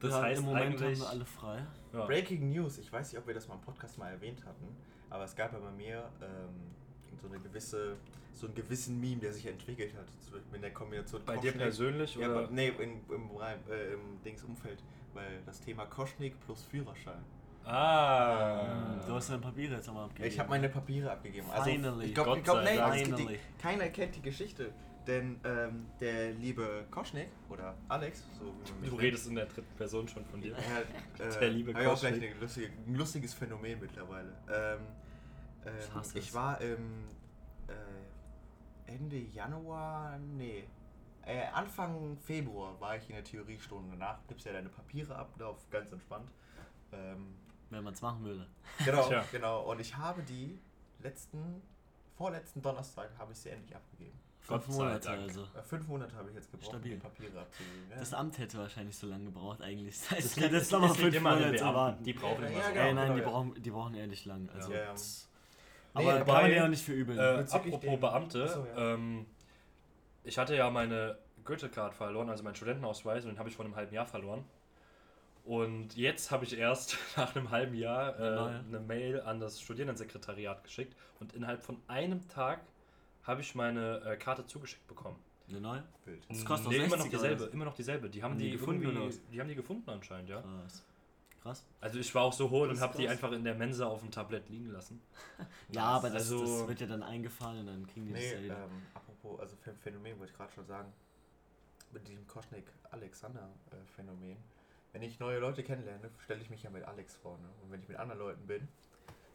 das Ja, heißt Im Moment eigentlich... haben wir alle frei. ja. Breaking News. Ich weiß nicht, ob wir das mal im Podcast mal erwähnt hatten, aber es gab ja bei mir ähm, so eine gewisse, so einen gewissen Meme, der sich entwickelt hat. In der Kombination Bei dir Koschnik- persönlich? Ja, oder? aber, nee, in, im, äh, im Dings Umfeld. Weil das Thema Koschnik plus Führerschein. Ah. Hm, Du hast deine Papiere jetzt nochmal abgegeben. Ich habe meine Papiere abgegeben. Finally. Also, ich glaube, glaub, Finally. die, keiner kennt die Geschichte. Denn ähm, der liebe Koschnik oder Alex, so wie man mich Du nennt, redest in der dritten Person schon von dir. Äh, <laughs> Der liebe hab ich auch gleich Koschnik. eine lustige, ein lustiges Phänomen mittlerweile. Ähm, ähm, Ich hasse ich war im äh, Ende Januar, nee, äh, Anfang Februar war ich in der Theoriestunde. Danach gibst du ja deine Papiere ab, auf ganz entspannt. Ähm, Wenn man es machen würde. genau, Tja. genau. Und ich habe die letzten, vorletzten Donnerstag habe ich sie endlich abgegeben. Fünf Monate Dank. also. Äh, fünf Monate habe ich jetzt gebraucht, Stabil. um die Papiere abzugeben. Ja. Das Amt hätte wahrscheinlich so lange gebraucht eigentlich. Das <laughs> heißt, Das liegt- jetzt nochmal das liegt fünf immer an den Beamten. Die brauchen Ja, immer ja, so. genau. Ey, nein, die ja. brauchen, die brauchen ehrlich lang. Also, Ja, ja. Nee, aber dabei- kann ja nicht verübeln. Äh, Bezüglich apropos den- Beamte, Achso, ja. ähm, ich hatte ja meine Goethe-Card verloren, also meinen Studentenausweis, und den habe ich vor einem halben Jahr verloren. Und jetzt habe ich erst <laughs> nach einem halben Jahr äh, Neue. eine Mail an das Studierendensekretariat geschickt und innerhalb von einem Tag habe ich meine äh, Karte zugeschickt bekommen. Eine neue? Bild. Das kostet nee, immer noch 60 oder dieselbe, immer noch dieselbe. Die haben, Haben die, die gefunden? Die haben die gefunden anscheinend, ja. Krass. Krass. Also ich war auch so hohl und habe die einfach in der Mensa auf dem Tablett liegen lassen. <laughs> Ja, aber das, Also- das wird ja dann eingefahren und dann kriegen die Nee, das ja wieder. ähm, apropos, also Phän- Phänomen wollte ich gerade schon sagen. Mit diesem Koschnik-Alexander-Phänomen. Wenn ich neue Leute kennenlerne, stelle ich mich ja mit Alex vor. Ne? Und wenn ich mit anderen Leuten bin,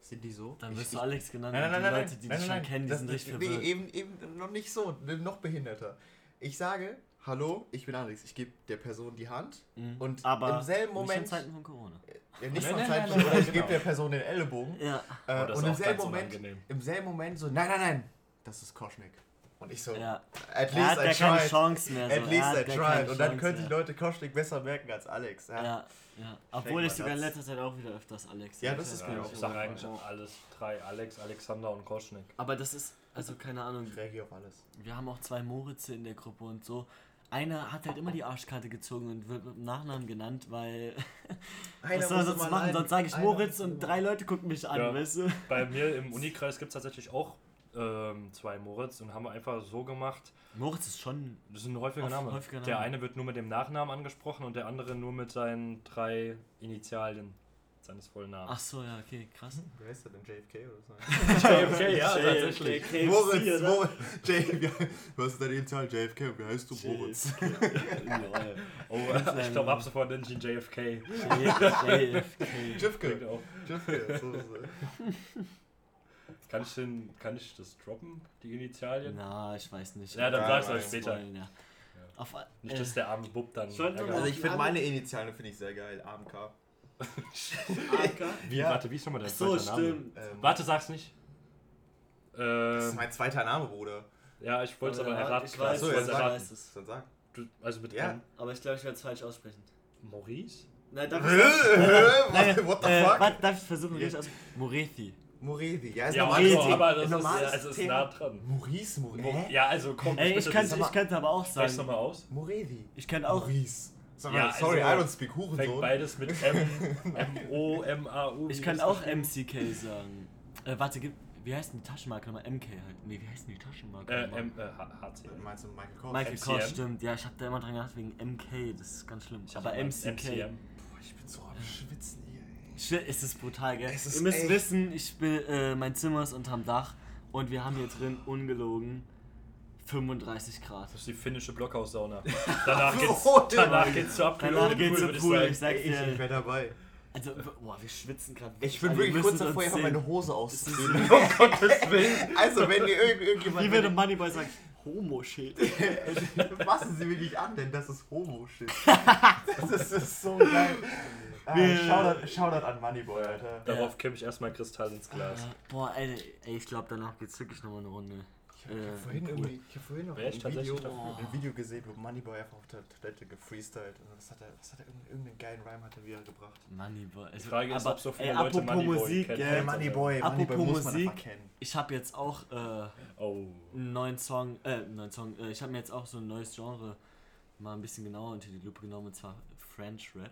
sind die so. Dann wirst du Alex genannt Nein, nein, nein, die nein, Leute, die nein, dich nein, schon kennen, die das- sind richtig nee, verwirrt. eben, eben noch nicht so, noch behinderter. Ich sage, hallo, ich bin Alex. Ich gebe der Person die Hand Mhm. und aber im selben nicht in Moment, Zeiten von Corona. ja, nicht Nein, von Zeiten, nein, aber ich gebe genau. der Person den Ellenbogen. Ja. Äh, Oh, das und ist im auch selben ganz Moment, unangenehm. im selben Moment so, nein, nein, nein, das ist Koschnik. Und ich so, ja. at Er least hat I ja keine tried. Chance mehr. So. At Er least hat I tried. Und dann können die. Leute Koschnik besser merken als Alex. Ja. Ja, ja. Obwohl ich sogar in letzter Zeit auch wieder öfters Alex. Ja, sage. das ist mir ich auch sage so. eigentlich alles drei. Alex, Alexander und Koschnik. Aber das ist, also keine Ahnung, Ich reagiere auf alles. wir haben auch zwei Moritze in der Gruppe und so. Einer hat halt immer die Arschkarte gezogen und wird mit dem Nachnamen genannt, weil. <laughs> was soll er sonst machen? Sonst sage ich Moritz und drei Leute gucken mich an, Ja. weißt du? Bei <laughs> mir im Unikreis gibt es tatsächlich auch ähm, zwei Moritz und haben wir einfach so gemacht. Moritz ist schon. Das ist ein häufiger Name. häufiger Der Name. eine wird nur mit dem Nachnamen angesprochen und der andere nur mit seinen drei Initialien seines vollen Ach Namens. so, ja, okay, krass. Wer ist der denn? JFK oder so? JFK, ja, tatsächlich. Moritz, Moritz. J wie- was ist deine Initial? JFK. Wie heißt du? Moritz. Oh, ich glaube, ab sofort nenne ich ihn JFK. JFK. JFK. JFK. So. Kann ich, den, kann ich das droppen, die Initialien? Na, ich weiß nicht. Ja, dann Ja, sag's nein. euch später. Ja. Auf, Nicht, äh, dass der arme Bub dann. Also ich finde meine Initialen finde ich sehr geil. AMK. <laughs> Wie, Ja. warte, wie ist nochmal dein so, zweiter Name? stimmt. Ähm, Warte, sag's nicht. Das ist Ähm, mein zweiter Name, Bruder. ja, ich wollte es aber Ja, erraten. ich weiß, so, ich ja, erraten. weiß es. Dann sag. Du, also mit Ja. M. Aber ich glaube, ich werde es falsch aussprechen. Maurice? <laughs> Nein, darf ich What what the äh, fuck? warte, darf ich versuchen, Ja. richtig aus. Morethi. Morethi. Ja, ist Ja, normal. also, aber das ist, normales also ist nah dran. Maurice, Mo- Maurice. Ja, also komm, Ey, ich ich könnte aber auch Sprech's sagen. nochmal aus. Morethi. Ich könnte auch. Maurice. Sag Ja, mal, sorry, also, I don't speak Fängt Hurensohn. beides mit M, <laughs> M, O, M, A, U. Ich das auch? MCK sagen. Äh, warte, gib, wie heißt denn die Taschenmarke nochmal? MK halt. Nee, wie heißt denn die Taschenmarke? Äh, nochmal? M, äh, H- HC. Meinst du Michael Kors? Michael MCM? Kors, stimmt. Ja, ich hab da immer dran gedacht wegen MK. Das ist ganz schlimm. Ich aber MCK. MCM. Boah, ich bin so am Schwitzen hier. ey. Es ist brutal, gell? Es ist Ihr müsst echt- wissen, ich bin, äh, mein Zimmer ist unterm Dach und wir haben hier drin ungelogen 35 Grad. Das ist die finnische Blockhaussauna. <laughs> Danach geht's, Oh, danach geht's zur Abkühlung. Danach geht's Pool, würd Pool, ich Ich, ich dir. wäre dabei. Also, boah, wir schwitzen gerade. Ich bin Alle wirklich kurz davor, einfach meine Hose Das auszuziehen. um <laughs> Gottes <laughs> Willen. Also, wenn ihr irgend, irgendjemand... Wie würde Moneyboy sagen? Homo-Shit. Fassen Sie mich nicht an, denn das ist Homo-Shit. Das ist so geil. Ah, Shoutout, Shoutout an Moneyboy, Alter. Darauf kippe ich erstmal Kristall ins Glas. Äh, boah, ey, ey ich glaube, danach geht's wirklich nochmal eine Runde. Ich habe Äh, vorhin, cool. irgendwie- ich hab vorhin noch ein Video, ein Video gesehen, wo Moneyboy einfach auf der Toilette gefreestylt. Und was hat er, was hat er, irgendeinen, geilen Rhyme hat er wieder gebracht. Moneyboy. Also, Die Frage ist, aber, ob so viele ey, Leute apropos Moneyboy Musik, kennen. Hey, Moneyboy, Apropos Moneyboy muss man Musik. kennen. Ich habe jetzt auch äh, Oh. einen neuen Song, äh, einen neuen Song, äh, ich habe mir jetzt auch so ein neues Genre mal ein bisschen genauer unter die Lupe genommen, und zwar French Rap.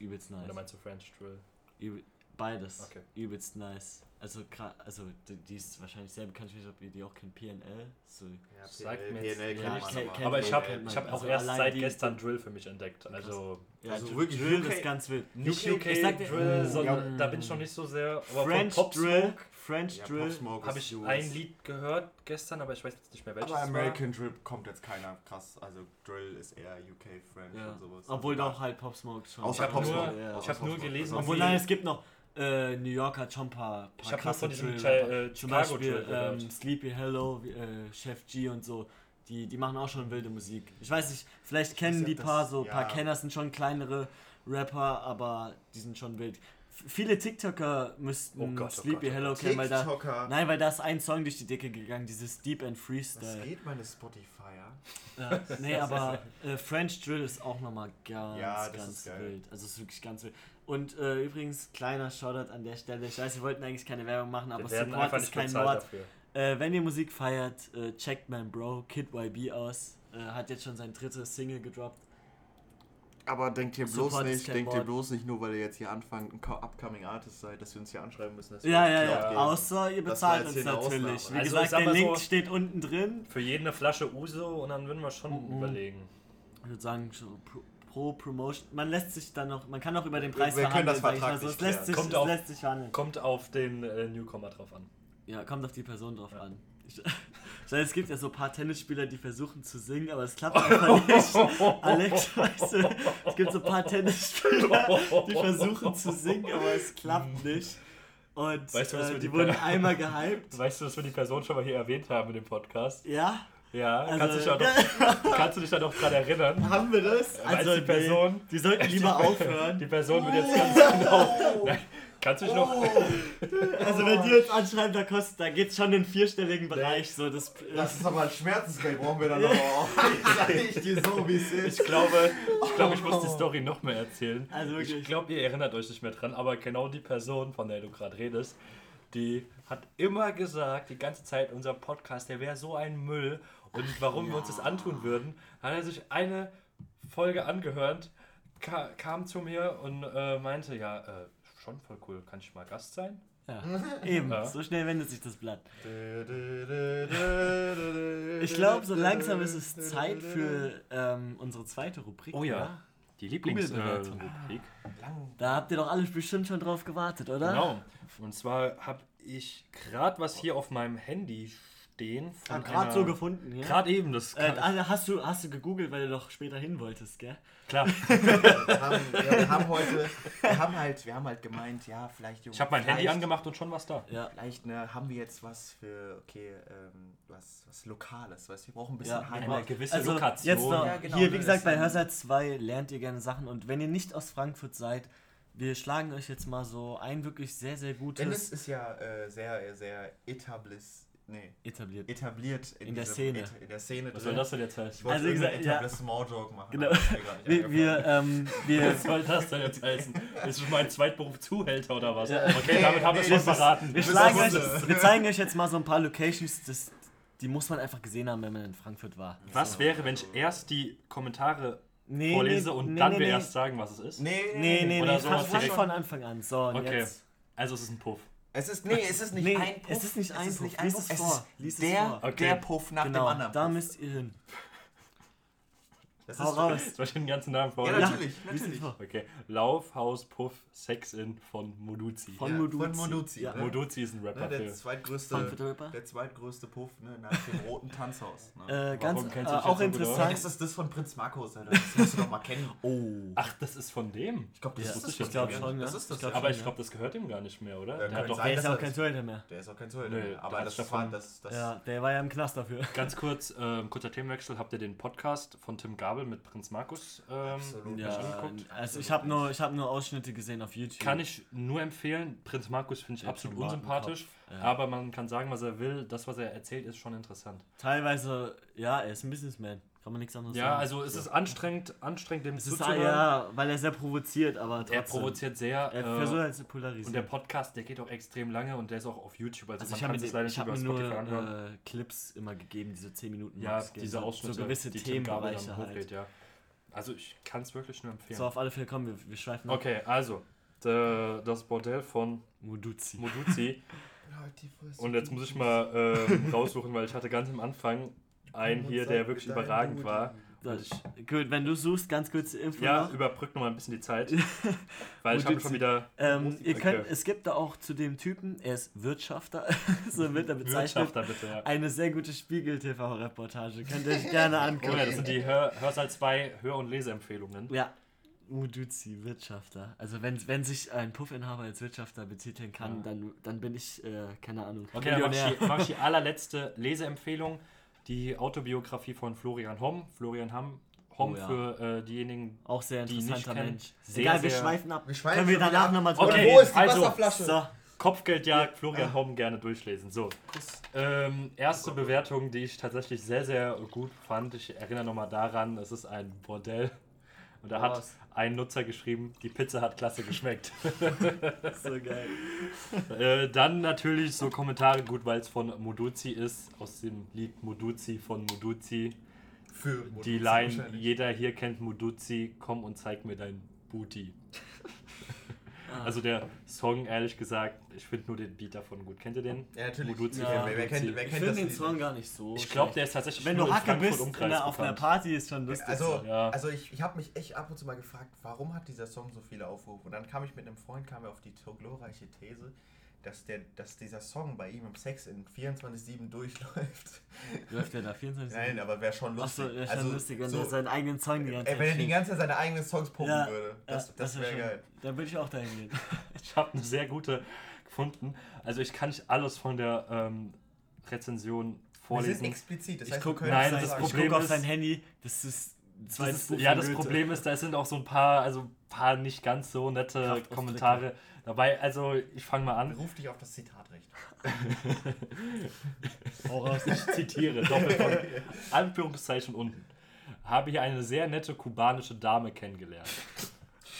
Übelst nice. Oder meinst du French Drill? Übel, beides. Okay. Übelst nice. Also, also die, ist wahrscheinlich sehr bekannt, ich weiß nicht, ob ihr die auch kennt, PNL. So, Ja, Sagt mir PNL ja, man kennt- aber. ich habe ich hab auch Also erst seit die- gestern Drill für mich entdeckt. Also ja, Also Dr- wirklich Drill UK ist ganz wild. nicht UK, UK, ich Drill, Oh, sondern ja. da bin ich noch nicht so sehr. French Pop Drill, French Ja, Drill. Pop Smoke habe ich ein Lied gehört gestern, aber ich weiß jetzt nicht mehr welches. Aber American Drill kommt jetzt keiner krass. Also Drill ist eher UK, French Ja. und sowas. Obwohl Also, doch halt Pop Smoke schon. Außer Ich hab Pop nur- Smoke. ich Außer hab nur gelesen, Also, Obwohl, nein, es gibt noch äh, New Yorker hat schon ein paar, paar Ich krasse Drill-Rapper. Chi- äh, Zum Beispiel ähm, Sleepy Hello, äh, Chef G und so. Die, die machen auch schon wilde Musik. Ich weiß nicht, vielleicht kennen die ob paar das- so, ja. paar Kenner sind schon kleinere Rapper, aber die sind schon wild. Viele TikToker müssten Oh Gott, oh Sleepy Gott, oh Hello kennen, weil da. TikToker. Nein, weil da ist ein Song durch die Decke gegangen, dieses Deep and Was Freestyle. geht meine Spotify, ja? Nee, <laughs> aber äh, French Drill ist auch nochmal ganz, Ja, das ganz ist geil. wild. Also es ist wirklich ganz wild. Und äh, übrigens, kleiner Shoutout an der Stelle. Ich weiß, wir wollten eigentlich keine Werbung machen, aber Support einfach ist kein Wort. Äh, wenn ihr Musik feiert, äh, checkt mein Bro Kid YB aus. Äh, hat jetzt schon sein drittes Single gedroppt. Aber denkt ihr bloß Support nicht, denkt ihr bloß nicht, nur weil ihr jetzt hier anfangt, ein Co- Upcoming Artist seid, dass wir uns hier anschreiben müssen. Dass Ja, ja, ja. geben. Außer ihr bezahlt uns hier natürlich. Ausnahme. Wie Also, gesagt, der Link so- steht unten drin. Für jeden eine Flasche Uso und dann würden wir schon Mhm. überlegen. Ich würde sagen, so pro, pro Promotion. Man lässt sich dann noch, man kann auch über den Preis Wir können das sag ich mal so. vertraglich Es lässt sich, Kommt auf- lässt sich handeln. Kommt auf den äh, Newcomer drauf an. Ja, kommt auf die Person drauf an. Ich, <laughs> ich weiß, es gibt ja so ein paar Tennisspieler, die versuchen zu singen, aber es klappt einfach nicht. <laughs> Alex, weißt du, es gibt so ein paar Tennisspieler, die versuchen zu singen, aber es klappt nicht. Und Weißt du, was äh, wir die die- wurden einmal gehypt. <laughs> Weißt du, dass wir die Person schon mal hier erwähnt haben in dem Podcast? Ja, Ja, Also- <laughs> kannst, du dich da noch, kannst du dich da noch dran erinnern? haben wir das? Also die Person, nee, die sollten <laughs> lieber aufhören. die Person wird jetzt ganz genau. Nein, kannst du dich noch. Also wenn die uns anschreiben, da kostet, da geht's schon in den vierstelligen Bereich. So das, Das ist aber ein Schmerzensgeld, brauchen wir dann aber auch. Sag ich dir so, wie es ist. Ich glaube, ich, glaube, ich muss die Story noch mehr erzählen. Also wirklich. Ich glaube, ihr erinnert euch nicht mehr dran, aber genau die Person, von der du gerade redest, die hat immer gesagt, die ganze Zeit, unser Podcast, der wäre so ein Müll. Und warum wir uns das antun würden, hat er sich eine Folge angehört, ka kam zu mir und äh, meinte, ja, äh, schon voll cool, kann ich mal Gast sein? ja, <laughs> eben, Ja. so schnell wendet sich das Blatt. Ich glaube, so langsam ist es Zeit für ähm, unsere zweite Rubrik. Oh ja, oder? die Google-Bewertung. Lieblingsrubrik. Da habt ihr doch alle bestimmt schon drauf gewartet, oder? Genau. Und zwar habe ich gerade was hier auf meinem Handy stehen. Hab von gerade so gefunden, ja. Gerade eben, das Äh, also hast du hast du gegoogelt, weil du doch später hin wolltest, gell? klar. <laughs> Wir haben, ja, wir haben heute, wir haben halt, wir haben halt gemeint, ja, vielleicht. Ich habe mein Handy angemacht und schon was da. Ja. Vielleicht ne, haben wir jetzt was für, okay, ähm, was, was Lokales, weißt du, wir brauchen ein bisschen Ja, Heimat. Eine gewisse Also Lokation. jetzt noch, Ja, genau, hier ne, wie gesagt bei Hörsaal 2 lernt ihr gerne Sachen und wenn ihr nicht aus Frankfurt seid, wir schlagen euch jetzt mal so ein wirklich sehr sehr gutes Dennis ist ja äh, sehr, sehr etablis, nee, etabliert. etabliert In der diesem Szene. Et, in der Szene. Was soll das denn jetzt Ich heißen? wollte Also, wie gesagt, ja. Etablissement-Joke machen. Genau. Wir, wir, ähm, wir, Was soll das denn jetzt heißen? Ist mein Zweitberuf Zuhälter oder was? Ja. Okay, damit haben wir Nee, schon das ist- verraten. wir, euch, wir zeigen euch jetzt mal so ein paar Locations, das, die muss man einfach gesehen haben, wenn man in Frankfurt war. Was wäre, wenn ich erst die Kommentare Nee, vorlese nee, und nee, dann nee, wir nee. erst sagen, was es ist? Nee, Nee, nee, Oder nee, sowas direkt. von Anfang an. So, Okay. jetzt. Also es ist ein Puff. Es ist, nee, es ist nicht Nee, ein Puff. es ist nicht ein Puff. nicht ein Lies Puff. es vor. es der, vor. Okay. der Puff nach dem Genau, anderen da müsst ihr hin. Das Hau ist raus. Soll ich den ganzen Namen Ja, vorlesen? natürlich, lies es natürlich. Okay. Laufhaus Puff Sex In von Moduzi. Von Ja, Moduzi. von Moduzi, Ja. ne? Moduzi ist ein Ne, Rapper der für. zweitgrößte, der zweitgrößte Puff ne, nach dem roten Tanzhaus. Ne? Äh, ganz Warum äh, kennst du dich auch so? Ja, interessant. das ist das von Prinz Markus, Alter. Das musst du doch mal kennen. Oh. Ach, das ist von dem. Ich glaube, das Ja, ist das von glaub schon, Das ja. ist das. Ich glaub ja. Aber schon, ich ja. glaube, das gehört ihm gar nicht mehr, oder? Ja, Der doch sein. Der ist ja auch kein Torhüter mehr. Der ist auch kein Zoll. Nö, aber der das, das war davon- das. das Ja, der war ja im Knast dafür. Ganz kurz, ähm, kurzer Themenwechsel. Habt ihr den Podcast von Tim Gabel mit Prinz Markus ähm, Ja, angeguckt? also ich habe nur, ich hab nur Ausschnitte gesehen auf YouTube. Kann ich nur empfehlen. Prinz Markus finde ich hat absolut unsympathisch. Ja. Aber man kann sagen, was er will. Das, was er erzählt, ist schon interessant. Teilweise, ja, er ist ein Businessman. Kann man nichts anderes Ja, sagen. also es ist anstrengend, anstrengend dem es ist, zuzuhören. ja, weil er sehr provoziert, aber trotzdem. er provoziert sehr. Er äh, versucht halt zu polarisieren. und der Podcast, der geht auch extrem lange und der ist auch auf YouTube. Also, also man ich habe kann mir, es leider ich nicht über Spotify nur anhören. äh, Clips immer gegeben, diese 10 Minuten ja, Max diese so- Ausschnitte, so gewisse die Themenbereiche halt. hochlädt, ja. Also ich kann es wirklich nur empfehlen. So, auf alle Fälle kommen wir, wir schweifen ab. Okay, also der, das Bordell von Muduzi. Moduzi. <laughs> Und jetzt muss ich mal ähm, raussuchen, weil ich hatte ganz am Anfang einen hier, der wirklich überragend war. Das, gut, wenn du suchst, ganz kurze Info Ja, noch. überbrück noch mal ein bisschen die Zeit. <laughs> Weil ich habe schon wieder Ähm, ihr könnt, es gibt da auch zu dem Typen, er ist Wirtschafter, <laughs> so wird er bezeichnet, Wirtschafter bitte, ja. eine sehr gute Spiegel-TV-Reportage. Könnt ihr euch gerne Oh <laughs> angucken. ja, das sind die Hör Hörsaal 2 Hör- und Leseempfehlungen. Ja, Uduzi, Wirtschafter. Also wenn, wenn sich ein Puffinhaber als Wirtschafter betiteln kann, Ja. dann, dann bin ich, äh, keine Ahnung, Okay, dann mache ich, Millionär. die- mach ich die allerletzte Leseempfehlung. Die Autobiografie von Florian Homm. Florian Hamm, Homm Oh ja. für äh, diejenigen. Auch sehr die nicht interessanter kennen. Mensch. Sehr, Egal, wir sehr- schweifen ab. Wir schweifen Können wir danach ab. nochmal Okay, Und wo ist die also, Wasserflasche? So, Kopfgeldjagd, Florian Homm gerne durchlesen. So. Ähm, erste Bewertung, die ich tatsächlich sehr, sehr gut fand. Ich erinnere nochmal daran, es ist ein Bordell. Und da hat Was? ein Nutzer geschrieben, die Pizza hat klasse geschmeckt. <laughs> So geil. äh, dann natürlich so Kommentare, gut, weil es von Moduzi ist, aus dem Lied Moduzi von Moduzi. Für Die Line, jeder hier kennt Moduzi, komm und zeig mir dein Booty. Ah. Also der Song, ehrlich gesagt, ich finde nur den Beat davon gut. Kennt ihr den? Ja, natürlich. Moduzi Ja, wer, wer kennt, wer Ich finde den Song nicht? gar nicht so. Ich glaube, der ist tatsächlich Wenn nur du Hacke bist der, auf einer. Party, ist schon lustig. Also, so. Ja. also ich, ich habe mich echt ab und zu mal gefragt, warum hat dieser Song so viele Aufrufe? Und dann kam ich mit einem Freund, kam er auf die glorreiche These, dass, der, dass dieser Song bei ihm im Sex in 24-7 durchläuft. Läuft der da 24 Nein, aber wäre schon lustig. Achso, ja, schon Also, lustig, wenn so, der seinen eigenen Song die ganze ey, Zeit wenn er die ganze Zeit seine eigenen Songs pumpen Ja, würde. Das, ja, das wär wäre schon- geil. Da würde ich auch dahin gehen. <laughs> Ich habe eine sehr gute gefunden. Also ich kann nicht alles von der ähm, Rezension Das ist vorlesen. explizit. Das Ich heißt, guck, nein, das das sagen. ich Problem guck auf ist- sein Handy, das ist ein Das ist, ja, das Goethe. Problem ist, da sind auch so ein paar, also paar nicht ganz so nette. Kommentare dabei. Also ich fange mal an. Ruf dich auf das Zitatrecht. <laughs> Ich zitiere, doppelt von Anführungszeichen unten. Habe hier eine sehr nette kubanische Dame kennengelernt.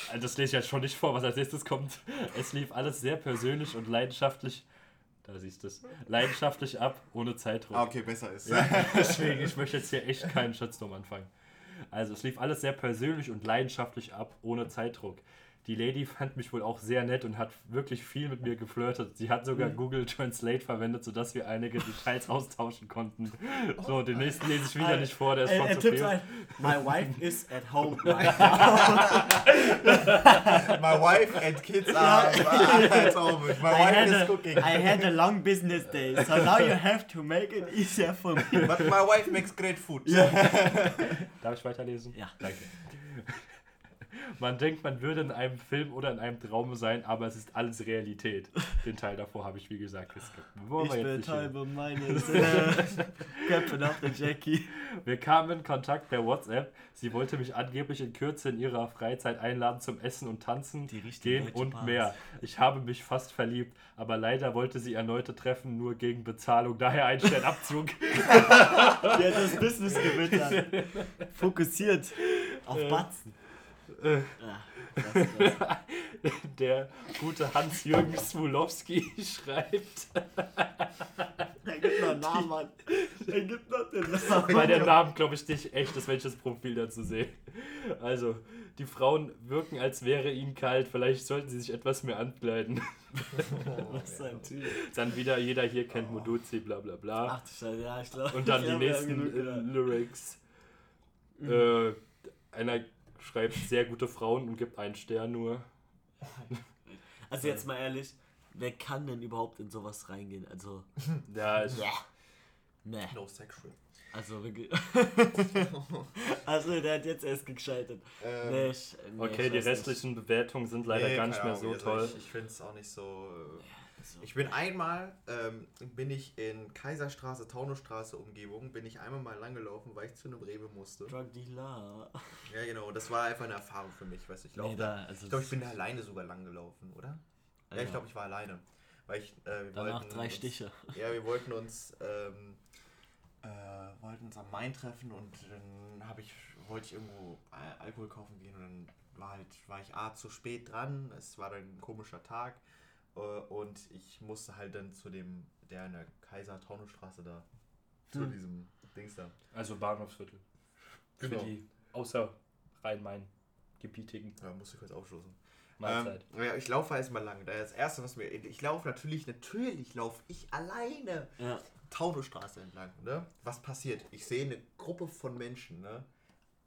Also das lese ich jetzt schon nicht vor, was als nächstes kommt. Es lief alles sehr persönlich und leidenschaftlich. Da siehst du es. Leidenschaftlich ab, ohne Zeitdruck. Ah, okay, besser ist. Ja, deswegen, ich möchte jetzt hier echt keinen Shitstorm anfangen. Also, es lief alles sehr persönlich und leidenschaftlich ab, ohne Zeitdruck. Die Lady fand mich wohl auch sehr nett und hat wirklich viel mit mir geflirtet. Sie hat sogar Google Translate verwendet, sodass wir einige Details <laughs> austauschen konnten. So, den nächsten lese ich wieder nicht vor, der ist Er, schon er zu tippt viel. ein, My wife is at home. <laughs> My wife and kids are at home. My I wife had, is a, cooking. I had a long business day, so now you have to make it easier for me. But my wife makes great food. Darf ich weiterlesen? Ja. Danke. Man denkt, man würde in einem Film oder in einem Traum sein, aber es ist alles Realität. Den Teil davor habe ich, wie gesagt, geskippt. Ich bin halbe meines äh, Köpfe nach der Jackie. Wir kamen in Kontakt per WhatsApp. Sie wollte mich angeblich in Kürze in ihrer Freizeit einladen zum Essen und Tanzen, gehen und Bars. mehr. Ich habe mich fast verliebt, aber leider wollte sie erneute Treffen nur gegen Bezahlung, daher ein Sternabzug. <laughs> Die hat das Business gewittert. Fokussiert auf. Batzen. Äh. Ja, das, das. <laughs> Der gute Hans-Jürgen Smulowski <laughs> schreibt, Er gibt noch einen Namen an. Er gibt noch den <laughs> Namen. bei der Namen glaube ich nicht echt, das welches Profil dazu sehe. Also, die Frauen wirken, als wäre ihnen kalt, vielleicht sollten sie sich etwas mehr ankleiden. Was ist ein Typ? Dann wieder, jeder hier kennt Moduzi, bla bla bla. Ach du Scheiße, ja, ich glaube. Und dann die nächsten. Lyrics. Mhm. Äh, einer schreibt sehr gute Frauen und gibt einen Stern nur. Also jetzt mal ehrlich, wer kann denn überhaupt in sowas reingehen? Also, <laughs> Ja, ich, ne. No sexual. Also wirklich. <laughs> also der hat jetzt erst gescheitert. Ähm, Nee, ich, nee, okay, die restlichen Bewertungen sind leider nee, gar nicht mehr so also toll. Ich, ich finde es auch nicht so. Äh, nicht. So. ich bin einmal, ähm, bin ich in Kaiserstraße, Taunusstraße Umgebung, bin ich einmal mal langgelaufen, weil ich zu einem Rewe musste. Drug Dealer. Ja, genau. Das war einfach eine Erfahrung für mich. Weißt, du, ich Nee, laufe da, also Ich glaube, ich bin da alleine sogar langgelaufen, oder? Ja, Ja. ich glaube, ich war alleine. Weil ich, äh, wir Danach wollten drei uns, Stiche. Ja, wir wollten uns, ähm, äh, wollten uns am Main treffen und dann habe ich, wollte ich irgendwo Al- Alkohol kaufen gehen und dann war halt, war ich A zu spät dran, es war dann ein komischer Tag und ich musste halt dann zu dem, der in der Kaiser-Taunusstraße da, zu Hm. diesem Dings da. Also Bahnhofsviertel. Genau. Für die außer Rhein-Main-gebietigen Ja, musste ich kurz aufstoßen. Mahlzeit. Ähm, ja, ich laufe erstmal lang. Das erste, was mir. Ich laufe natürlich, natürlich laufe ich alleine Ja. Taunusstraße entlang. Ne? Was passiert? Ich sehe eine Gruppe von Menschen, ne?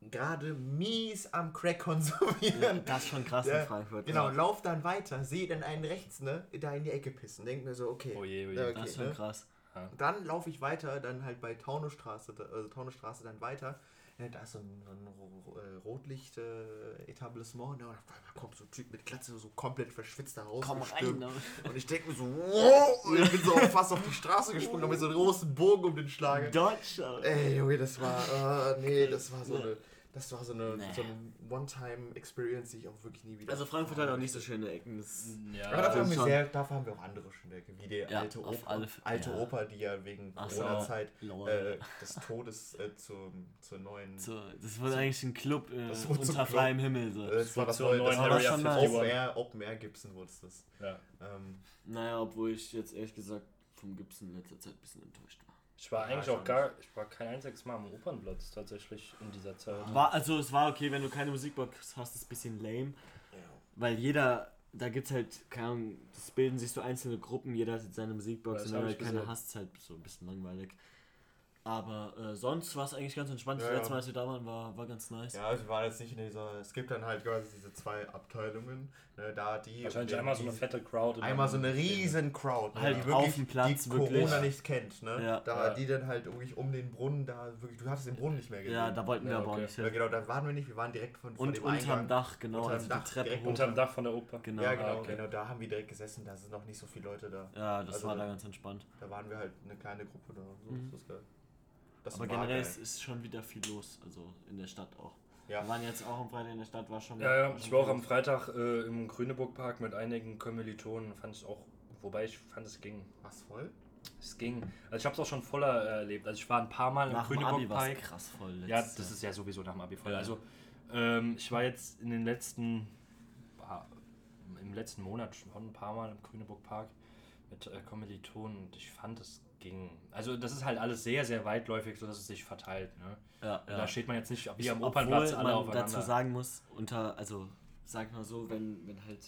Gerade mies am Crack ja, konsumieren. das ist schon krass Ja, in Frankfurt. Genau, ja. lauf dann weiter, sehe dann einen rechts, ne, da in die Ecke pissen. Denk mir so, okay. Oh je, oh je. Ja, okay, Das ist schon ne? krass. Dann laufe ich weiter, dann halt bei Taunusstraße, also Taunusstraße dann weiter. Ja, da ist so ein, so ein äh, Rotlicht-Etablissement. ne, und auf einmal kommt so ein Typ mit Glatze so komplett verschwitzt da raus. Komm rein. Ne? Und ich denke mir so, wow, und ich bin so fast auf die Straße gesprungen, mit so einem großen Bogen um den Schlag. Dodge. Ey, Junge, das war, äh, nee, das war so eine, Das war so eine, Nee. so eine One-Time-Experience, die ich auch wirklich nie wieder. Also Frankfurt hat auch nicht so schöne Ecken. Das Ja, Aber dafür haben, sehr, dafür haben wir auch andere schöne Ecken, wie die Ja, alte Oper, alle alte ja. Oper, die ja wegen so. Corona-Zeit Lol. äh, des Todes äh, zum, zur neuen. so, das wurde eigentlich ein Club äh, Das unter Club. freiem Himmel. So. äh, das war das zur neue, neuen das war Area das schon 51. Open Air, Open Air Gibson wurde es das. ja. Ähm, Naja, obwohl ich jetzt ehrlich gesagt vom Gibson in letzter Zeit ein bisschen enttäuscht war. Ich war Ja, eigentlich ich auch gar, ich war kein einziges Mal am Opernplatz tatsächlich in dieser Zeit. War, also es war okay, wenn du keine Musikbox hast, ist ein bisschen lame. ja. Weil jeder, da gibt's halt, keine Ahnung, das bilden sich so einzelne Gruppen, jeder hat seine Ja, Musikbox und wenn du halt keine hast, ist halt so ein bisschen langweilig. Aber äh, sonst war es eigentlich ganz entspannt. Ja, das letzte. Mal, als wir da waren, war, war ganz nice. Ja, also wir waren jetzt nicht in dieser. Es gibt dann halt quasi diese zwei Abteilungen. Ne, da die. Wahrscheinlich einmal so eine fette Crowd. und Einmal so eine riesen Crowd, ne, Halt die auf wirklich, dem Platz, die wirklich. Corona nicht kennt, ne? Ja. da Ja. die dann halt wirklich um den Brunnen da wirklich, du hattest den Brunnen nicht mehr gesehen. Ja, da wollten wir Ja, aber auch okay. nicht ja, hin. genau, da waren wir nicht, wir waren direkt von, von Und dem unterm Eingang. Dach, genau, Unterm also Dach, die Treppe direkt. Unterm Dach von der Oper. Genau. Ja, genau, Ah, okay. genau, da haben wir direkt gesessen, da sind noch nicht so viele Leute da. Ja, das Also- war da ganz entspannt. Da waren wir halt eine kleine Gruppe da. So, Mhm. Das ist geil. Das Aber war generell geil. ist, ist schon wieder viel los, also in der Stadt auch. Ja. Wir waren jetzt auch am Freitag in der Stadt, war schon. Ja, ja, schon ich war auch am. Freitag äh, im Grüneburg-Park mit einigen Kommilitonen. Fand es auch, wobei ich fand es ging. Was voll? Es ging. Also ich habe es auch schon voller äh, erlebt. Also ich war ein paar Mal im Nach war Grüneburg-Park. krass voll. Ja, letztes das ist ja sowieso nach dem Abi voll. Ja. Also ähm, ich war jetzt in den letzten, ah, im letzten Monat schon ein paar Mal im Grüneburg-Park mit äh, Kommilitonen und ich fand es ging. Also das ist halt alles sehr, sehr weitläufig, sodass es sich verteilt. Ne? Ja, ja. Da steht man jetzt nicht wie am obwohl Opernplatz alle man aufeinander. dazu sagen muss, unter, also sag mal so, wenn, wenn halt,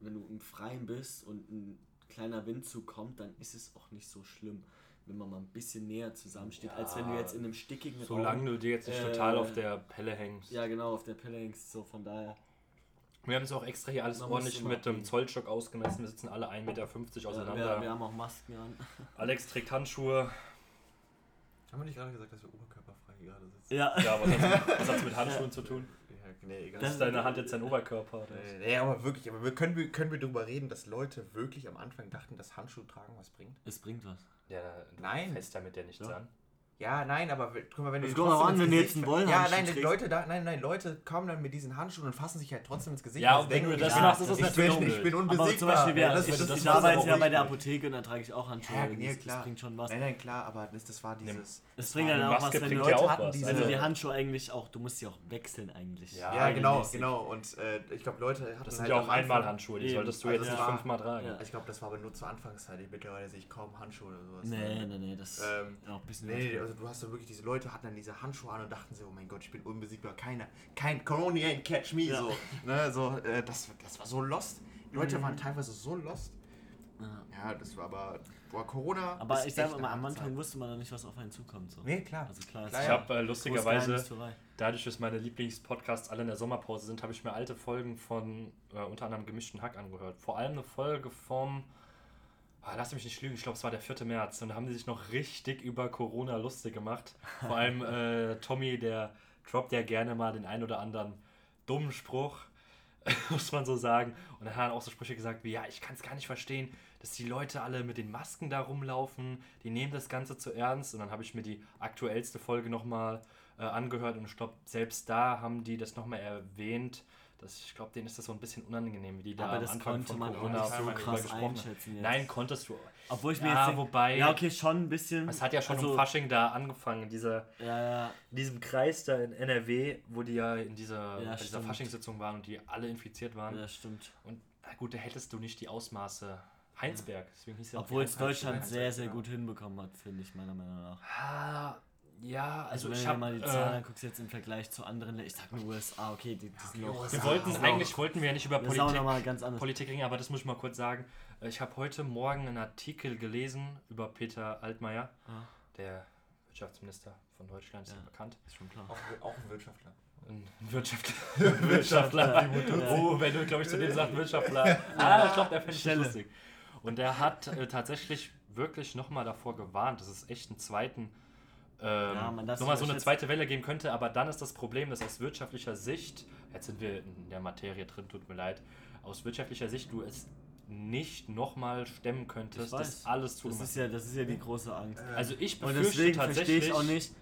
wenn du im Freien bist und ein kleiner Windzug kommt, dann ist es auch nicht so schlimm, wenn man mal ein bisschen näher zusammensteht, als wenn du jetzt in einem stickigen Solange du dir jetzt nicht Äh, total auf der Pelle hängst. Ja, genau, auf der Pelle hängst, so von daher. Wir haben es auch extra hier alles Man ordentlich mit dem. Zollstock ausgemessen. Wir sitzen alle 1,50 Meter Ja, auseinander. wir, wir haben auch Masken an. <laughs> Alex trägt Handschuhe. Haben wir nicht gerade gesagt, dass wir oberkörperfrei gerade sitzen? Ja. Ja, was hat hat's mit <laughs> Handschuhen zu tun? Ja, nee, egal. Das ist deine Hand jetzt dein Oberkörper. Nee, nee, aber wirklich, aber wir können, wir- können wir darüber reden, dass Leute wirklich am Anfang dachten, dass Handschuhe tragen was bringt? Es bringt was. Ja, du Nein. fässt damit ja nichts Ja. an. Ja, nein, aber guck mal, wenn du Es dir kommt auch trotzdem an, ins wenn du Gesicht jetzt einen Wollhandschuh Ja, nein, die trägst. Leute da, nein, nein, Leute kommen dann mit diesen Handschuhen und fassen sich halt trotzdem ins Gesicht. Ja, und und wenn du das ja, machst, ist das ich natürlich bin, ich bin Aber unbesiegbar. zum Beispiel, wir, Ja, das- ich, das- ich das arbeite ist ja aber bei der. Apotheke und dann trage ich auch Handschuhe. Ja, das, nee, das klar. bringt schon was. Nein, nein, klar, aber das, das war dieses... Es bringt dann die auch was, wenn du ja Leute auch hatten diese- du Also, die Handschuhe eigentlich auch, du musst sie auch wechseln eigentlich. Ja, Ja, genau, genau. Und äh, ich glaube, Leute hatten das sind halt ja auch Anfang- Einmalhandschuhe, die solltest du Also jetzt nicht fünfmal tragen. Ja. Ich glaube, das war aber nur zur Anfangszeit. Mittlerweile sehe ich kaum Handschuhe oder sowas. Nee, nee, nee, das ist auch ein bisschen. Also du hast da wirklich, diese Leute hatten dann diese Handschuhe an und dachten so, oh mein Gott, ich bin unbesiegbar, keiner, kein Corona ain't catch me, Ja. so. Ne, so äh, das, das war so lost. Die Leute Mhm. waren teilweise so lost. Ja. Ja, das war aber, boah, Corona Aber ist ich sag echt mal, am Anfang wusste man noch nicht, was auf einen zukommt. So. Nee, klar. Also klar, Klar, Ich ja. habe äh, lustigerweise, dadurch, dass meine Lieblingspodcasts alle in der Sommerpause sind, habe ich mir alte Folgen von äh, unter anderem gemischten Hack angehört. Vor allem eine Folge vom, ah, lass mich nicht lügen, ich glaube es war der 4. März. Und da haben die sich noch richtig über Corona lustig gemacht. Vor allem <laughs> äh, Tommy, der droppt ja gerne mal den ein oder anderen dummen Spruch, <laughs> muss man so sagen. Und dann hat er auch so Sprüche gesagt wie, ja, ich kann es gar nicht verstehen, dass die Leute alle mit den Masken da rumlaufen, die nehmen das Ganze zu ernst. Und dann habe ich mir die aktuellste Folge nochmal äh, angehört und ich glaube, selbst da haben die das nochmal erwähnt. Dass ich glaube, denen ist das so ein bisschen unangenehm, wie die da Aber am das Anfang konnte von man auch nicht so krass einschätzen jetzt. Nein, konntest du. Obwohl ich mir Ja, jetzt wobei- Ja, okay, schon ein bisschen. Es hat ja schon also, um Fasching da angefangen, dieser, Ja, ja. in diesem Kreis da in NRW, wo die ja in dieser, Ja, dieser. Faschingssitzung waren und die alle infiziert waren. Ja, stimmt. Und na gut, da hättest du nicht die Ausmaße. Heinsberg, deswegen hieß ja Obwohl es Deutschland Heinsberg, sehr, sehr gut hinbekommen hat, finde ich, meiner Meinung nach. Ah, ja, Also, also, wenn ich habe mal die Zahlen äh, anguckst, jetzt im Vergleich zu anderen, ich sag nur USA, okay, die, die sind noch. Wir wollten eigentlich wollten wir ja nicht über Das Politik, nochmal ganz anders. Politik reden, aber das muss ich mal kurz sagen. Äh, Ich habe heute Morgen einen Artikel gelesen über Peter Altmaier, Ja, der Wirtschaftsminister von Deutschland, ist ja bekannt. ist schon klar. Auch, auch ein Wirtschaftler. Ein Wirtschaftler. <laughs> Wirtschaftler. Oh, wenn du, glaube ich, zu dem sagst Wirtschaftler. Ah, ich glaube, der finde ich lustig. Und der hat äh, tatsächlich wirklich nochmal davor gewarnt, dass es echt einen zweiten, ähm, Ja, man nochmal so eine zweite Welle geben könnte. Aber dann ist das Problem, dass aus wirtschaftlicher Sicht, jetzt sind wir in der Materie drin, tut mir leid, aus wirtschaftlicher Sicht du es nicht nochmal stemmen könntest, das alles zu Das machen. ist ja, das ist ja die große Angst. Also ich Und befürchte deswegen verstehe tatsächlich, ich auch nicht,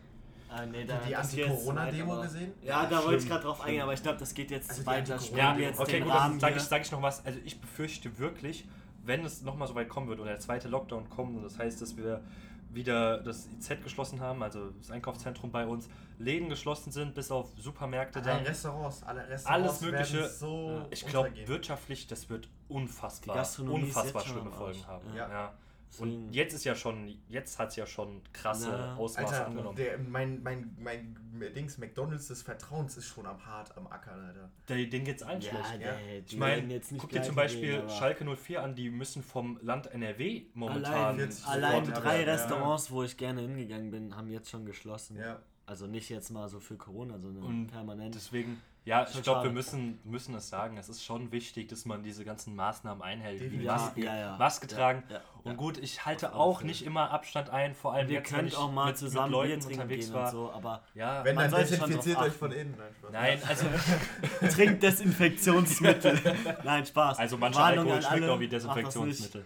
Ah, nee, da, die Anti-Corona-Demo gesehen? Ja, da Schlimm, wollte ich gerade drauf eingehen, aber ich glaube, das geht jetzt Also weiter. Ja, jetzt okay, den gut, dann Rahmen sage ich, sag ich noch was. Also ich befürchte wirklich, wenn es nochmal so weit kommen wird oder der zweite Lockdown kommt und das heißt, dass wir wieder das IZ geschlossen haben, also das Einkaufszentrum bei uns, Läden geschlossen sind, bis auf Supermärkte Alle dann. Restaurants, alle Restaurants Alles Mögliche. so Ja, Ich glaube, wirtschaftlich, das wird unfassbar, unfassbar schlimme. Folgen haben. Ja. Ja. Und jetzt ist ja schon, jetzt hat es ja schon krasse Na. Ausmaße Alter, angenommen. der, mein, mein, mein Dings, McDonalds des Vertrauens ist schon am hart am Ackern, Alter. Der, denen geht's allen ja, schlecht. der, ja. Ich meine, werden jetzt nicht guck dir zum Beispiel gehen, Schalke 04 an, die müssen vom Land NRW momentan. Allein, 40 allein drei ja. Restaurants, wo ich gerne hingegangen bin, haben jetzt schon geschlossen. Ja. Also nicht jetzt mal so für Corona, sondern Und permanent. Deswegen, ja, ich glaube, wir müssen, müssen es sagen. Es ist schon wichtig, dass man diese ganzen Maßnahmen einhält, wie Definitiv. Masken, Ja, ja, ja. Maske Ja, tragen. ja, Und ja. gut, ich halte auch nicht immer Abstand ein, vor allem wir jetzt, können auch mal mit, zusammen mit Leuten Bier trinken unterwegs gehen war. und so, aber Ja, Wenn, Man dann desinfiziert euch von innen. Nein, Spaß. nein, also, <laughs> trinkt Desinfektionsmittel. <laughs> Nein, Spaß. also mancher Warnung Alkohol schmeckt auch wie. Desinfektionsmittel.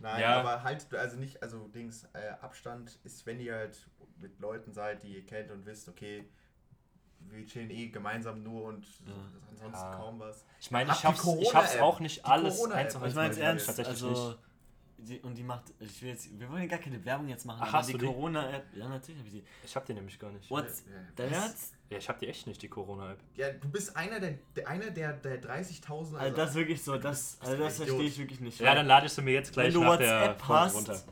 Nein, Ja. aber halt, also nicht, also Dings, äh, Abstand ist, wenn ihr halt mit Leuten seid, die ihr kennt und wisst, okay, wir chillen eh gemeinsam nur und ansonsten Ja. kaum was. Ich meine, ich schaff's, ich schaff's auch nicht alles Corona-App. einzuhalten. Ich meine es ernst, tatsächlich also nicht. die, und die macht, ich will jetzt, wir wollen ja gar keine Werbung jetzt machen, Ach, aber hast die du die? Corona-App, ja natürlich habe ich die. Ich hab die nämlich gar nicht. What? Ja, Dein was? Ernst? Ja, ich hab die echt nicht, die Corona-App. Ja, du bist einer der, der einer der, der 30.000. Also das ist wirklich so, das, also das verstehe ich wirklich nicht. Ja, dann lade ich sie mir jetzt gleich Wenn du nach der WhatsApp Folge hast, runter.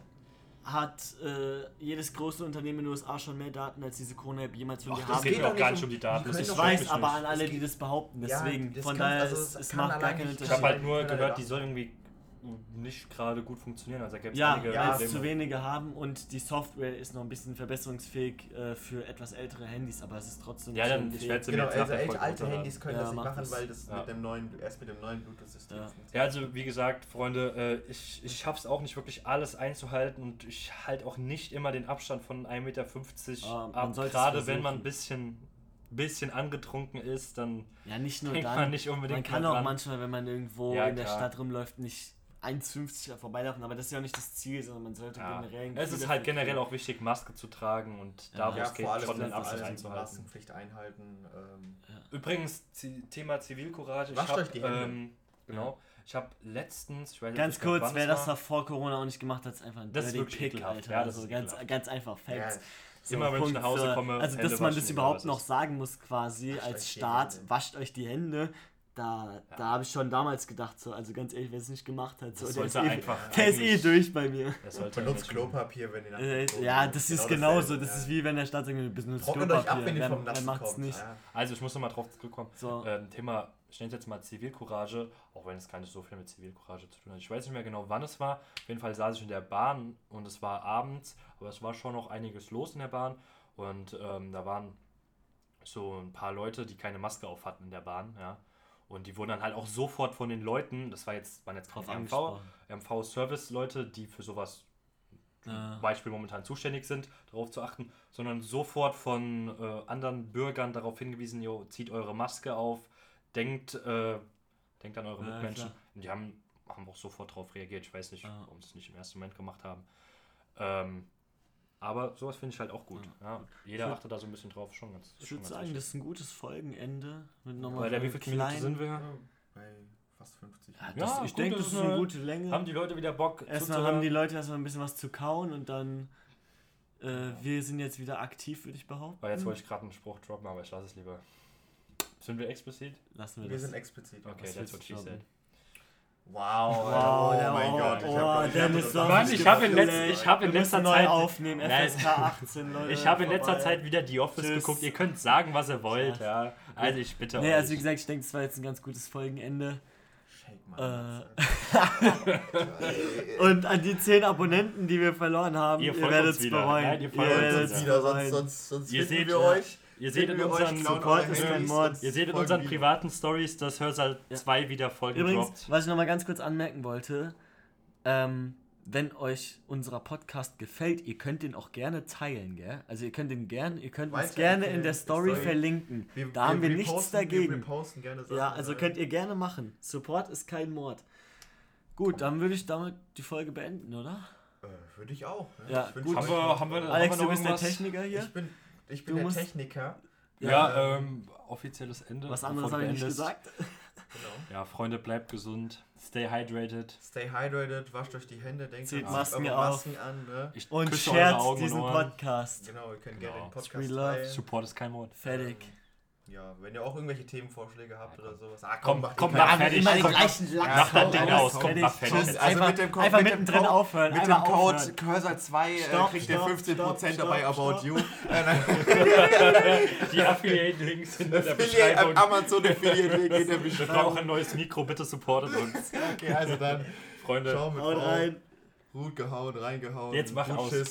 Hat äh, jedes große Unternehmen in den USA schon mehr Daten als diese Corona-App jemals von Ach, dir das Es haben geht auch gar nicht um die die Daten. Ich weiß, aber an alle, die das behaupten, Ja, deswegen, das von kann- daher, also es, es macht gar keinen nicht- Ich Unterschied. habe halt nur gehört, die soll irgendwie nicht gerade gut funktionieren. Also da gibt's Ja, einige es Probleme. zu wenige haben und die Software ist noch ein bisschen verbesserungsfähig äh, für etwas ältere Handys, aber es ist trotzdem. Ja, dann ich werde Genau, jetzt also alte, alte. Handys können Ja, das nicht mach machen, das. weil das Ja. mit dem neuen, erst mit dem neuen Bluetooth-System Ja. funktioniert. Ja, also wie gesagt, Freunde, äh, ich, ich schaffe es auch nicht wirklich alles einzuhalten und ich halte auch nicht immer den Abstand von 1,50 Meter Ah, ab. es Gerade wenn man ein bisschen, bisschen angetrunken ist, dann Ja, nicht nur denkt dann. man nicht unbedingt Man kann auch dran. manchmal, wenn man irgendwo Ja, in der klar. Stadt rumläuft, nicht 1,50 vorbeilaufen, aber das ist ja auch nicht das Ziel, sondern man sollte Ja. generell. Es ist halt generell kriegen. auch wichtig, Maske zu tragen und Ja. da, wo Ja, es geht, schon den Abstand einzuhalten. Maskenpflicht einhalten. Ähm, Übrigens, Zi- Thema Zivilcourage. Ich Wascht hab, euch die Hände. Ähm, genau. Ich habe letztens, ich weiß jetzt Ganz kurz, wer das war, da vor Corona auch nicht gemacht hat, ist einfach ein Das ist dirty wirklich Pick. Alter. Ja, das also ist ganz, ekelhaft. ganz einfach Facts. Ja, So, Immer wenn ich Punkt nach Hause komme, Also, Hände dass man das überhaupt noch sagen muss, quasi Wascht als Staat, wascht euch die Hände. Da, da habe ich schon damals gedacht, so, also ganz ehrlich, wer es nicht gemacht hat, so, Das der, ist eh, einfach <laughs> der ist eh durch bei mir. Benutzt Klopapier, wenn ihr nach Äh, ja, das Genau ist genauso. dasselbe, Das ja. ist wie wenn der Staat sagt, wir benutzt Trocknet euch ab, Klopapier. wenn ihr vom Nassen macht's kommt. nicht? Ja. Also ich muss nochmal drauf zurückkommen. So. Ähm, Thema, ich nenne es jetzt mal Zivilcourage, auch wenn es gar nicht so viel mit Zivilcourage zu tun hat. Ich weiß nicht mehr genau, wann es war. Auf jeden Fall saß ich in der Bahn und es war abends, aber es war schon noch einiges los in der Bahn. Und ähm, da waren so ein paar Leute, die keine Maske auf hatten in der Bahn, ja. Und die wurden dann halt auch sofort von den Leuten, das war jetzt, waren jetzt keine MV. MV-Service-Leute, die für sowas zum. Beispiel momentan zuständig sind, darauf zu achten, sondern sofort von äh, anderen Bürgern darauf hingewiesen, jo, zieht eure Maske auf, denkt, äh, denkt an eure Ja, Mitmenschen. klar. Und die haben, haben auch sofort darauf reagiert. Ich weiß nicht, Ja. warum sie es nicht im ersten Moment gemacht haben. Ähm, aber sowas finde ich halt auch gut. Ja. Jeder Ich würd- achtet da so ein bisschen drauf, schon ganz. Ich würde sagen, wichtig. das ist ein gutes Folgenende. Mit nochmal Bei der so wie viel Minuten sind wir? Ja, Bei fast 50. Ja, Ja, das, ich denke, das ist eine eine- gute Länge. Haben die Leute wieder Bock? Erstmal haben die Leute erstmal ein bisschen was zu kauen und dann äh, wir sind jetzt wieder aktiv, würde ich behaupten. Weil jetzt wollte ich gerade einen Spruch droppen, aber ich lasse es lieber. Sind wir explizit? Lassen wir, Wir das. sind explizit. Okay, Was that's what she said. Wow, Wow, oh der mein oh, Gott. Ich oh, hab, ich Dennis hab, ich in, letz, ich hab in letzter neu Zeit. aufnehmen. FSK 18, Leute. Ich habe in letzter. Zeit wieder The Office Tschüss. geguckt. Ihr könnt sagen, was ihr wollt, ja. Also ich bitte Nee, euch. also wie gesagt, ich denke, das war jetzt ein ganz gutes Folgenende. Äh, <laughs> Und an die 10 Abonnenten, die wir verloren haben, Ihr ihr, werdet es bereuen. Nein, ihr ihr werdet es wieder, sonst, sonst, sonst Ihr finden seht, wir ja, euch. Ihr seht in wir unseren, Support ist kein Mord. ihr seht in unseren privaten Stories, dass Hörsal Ja. 2 wieder Folgen Übrigens, droppt. was ich nochmal ganz kurz anmerken wollte, ähm, wenn euch unser Podcast gefällt, ihr könnt den auch gerne teilen, gell? Also ihr könnt den gerne, ihr könnt uns gerne in der Story Story. verlinken. Wir- da haben wir nichts reposten- dagegen. Wir Sachen. Ja, also äh, könnt ihr gerne machen. Support ist kein Mord. Gut, dann würde ich damit die Folge beenden, oder? Äh, Würde ich auch. Ne? Ja, ich gut. Haben wir, haben wir, Alex, haben wir du bist der irgendwas? Techniker hier. Ich bin. Ich bin Du der musst- Techniker. Ja, ähm, offizielles Ende. Was anderes habe ich nicht gesagt. Genau. Ja, Freunde, bleibt gesund. Stay hydrated. Stay hydrated, wascht euch die Hände, denkt Zieht dran, Masken eure auf. Masken an, ne? Ich Und shared und diesen. Podcast. Genau, ihr könnt gerne Genau. den Podcast. Support ist kein Wort. Fertig. Ähm, ja, wenn ihr auch irgendwelche Themenvorschläge habt Ja, oder sowas. Ah, Komm, komm, die mach fertig. Immer die Komm, gleichen Ja, Mach das Ding komm, aus, komm, komm, mach fertig. Tschüss. Also Einfach- mit dem, Co- einfach mit dem mittendrin Code, aufhören, Mit dem Code aufhören. Cursor2 äh, Stopp, kriegt ihr stopp, 15% stopp, dabei stopp, About stopp. You. <laughs> Die Affiliate-Links sind in der Affiliate, Beschreibung. Amazon Affiliate Link in der Wir Beschreibung. brauchen ein neues Mikro, bitte supportet uns. Okay, also dann. Freunde, Haut rein. Gut gehauen, reingehauen. Jetzt mach aus. Schiss.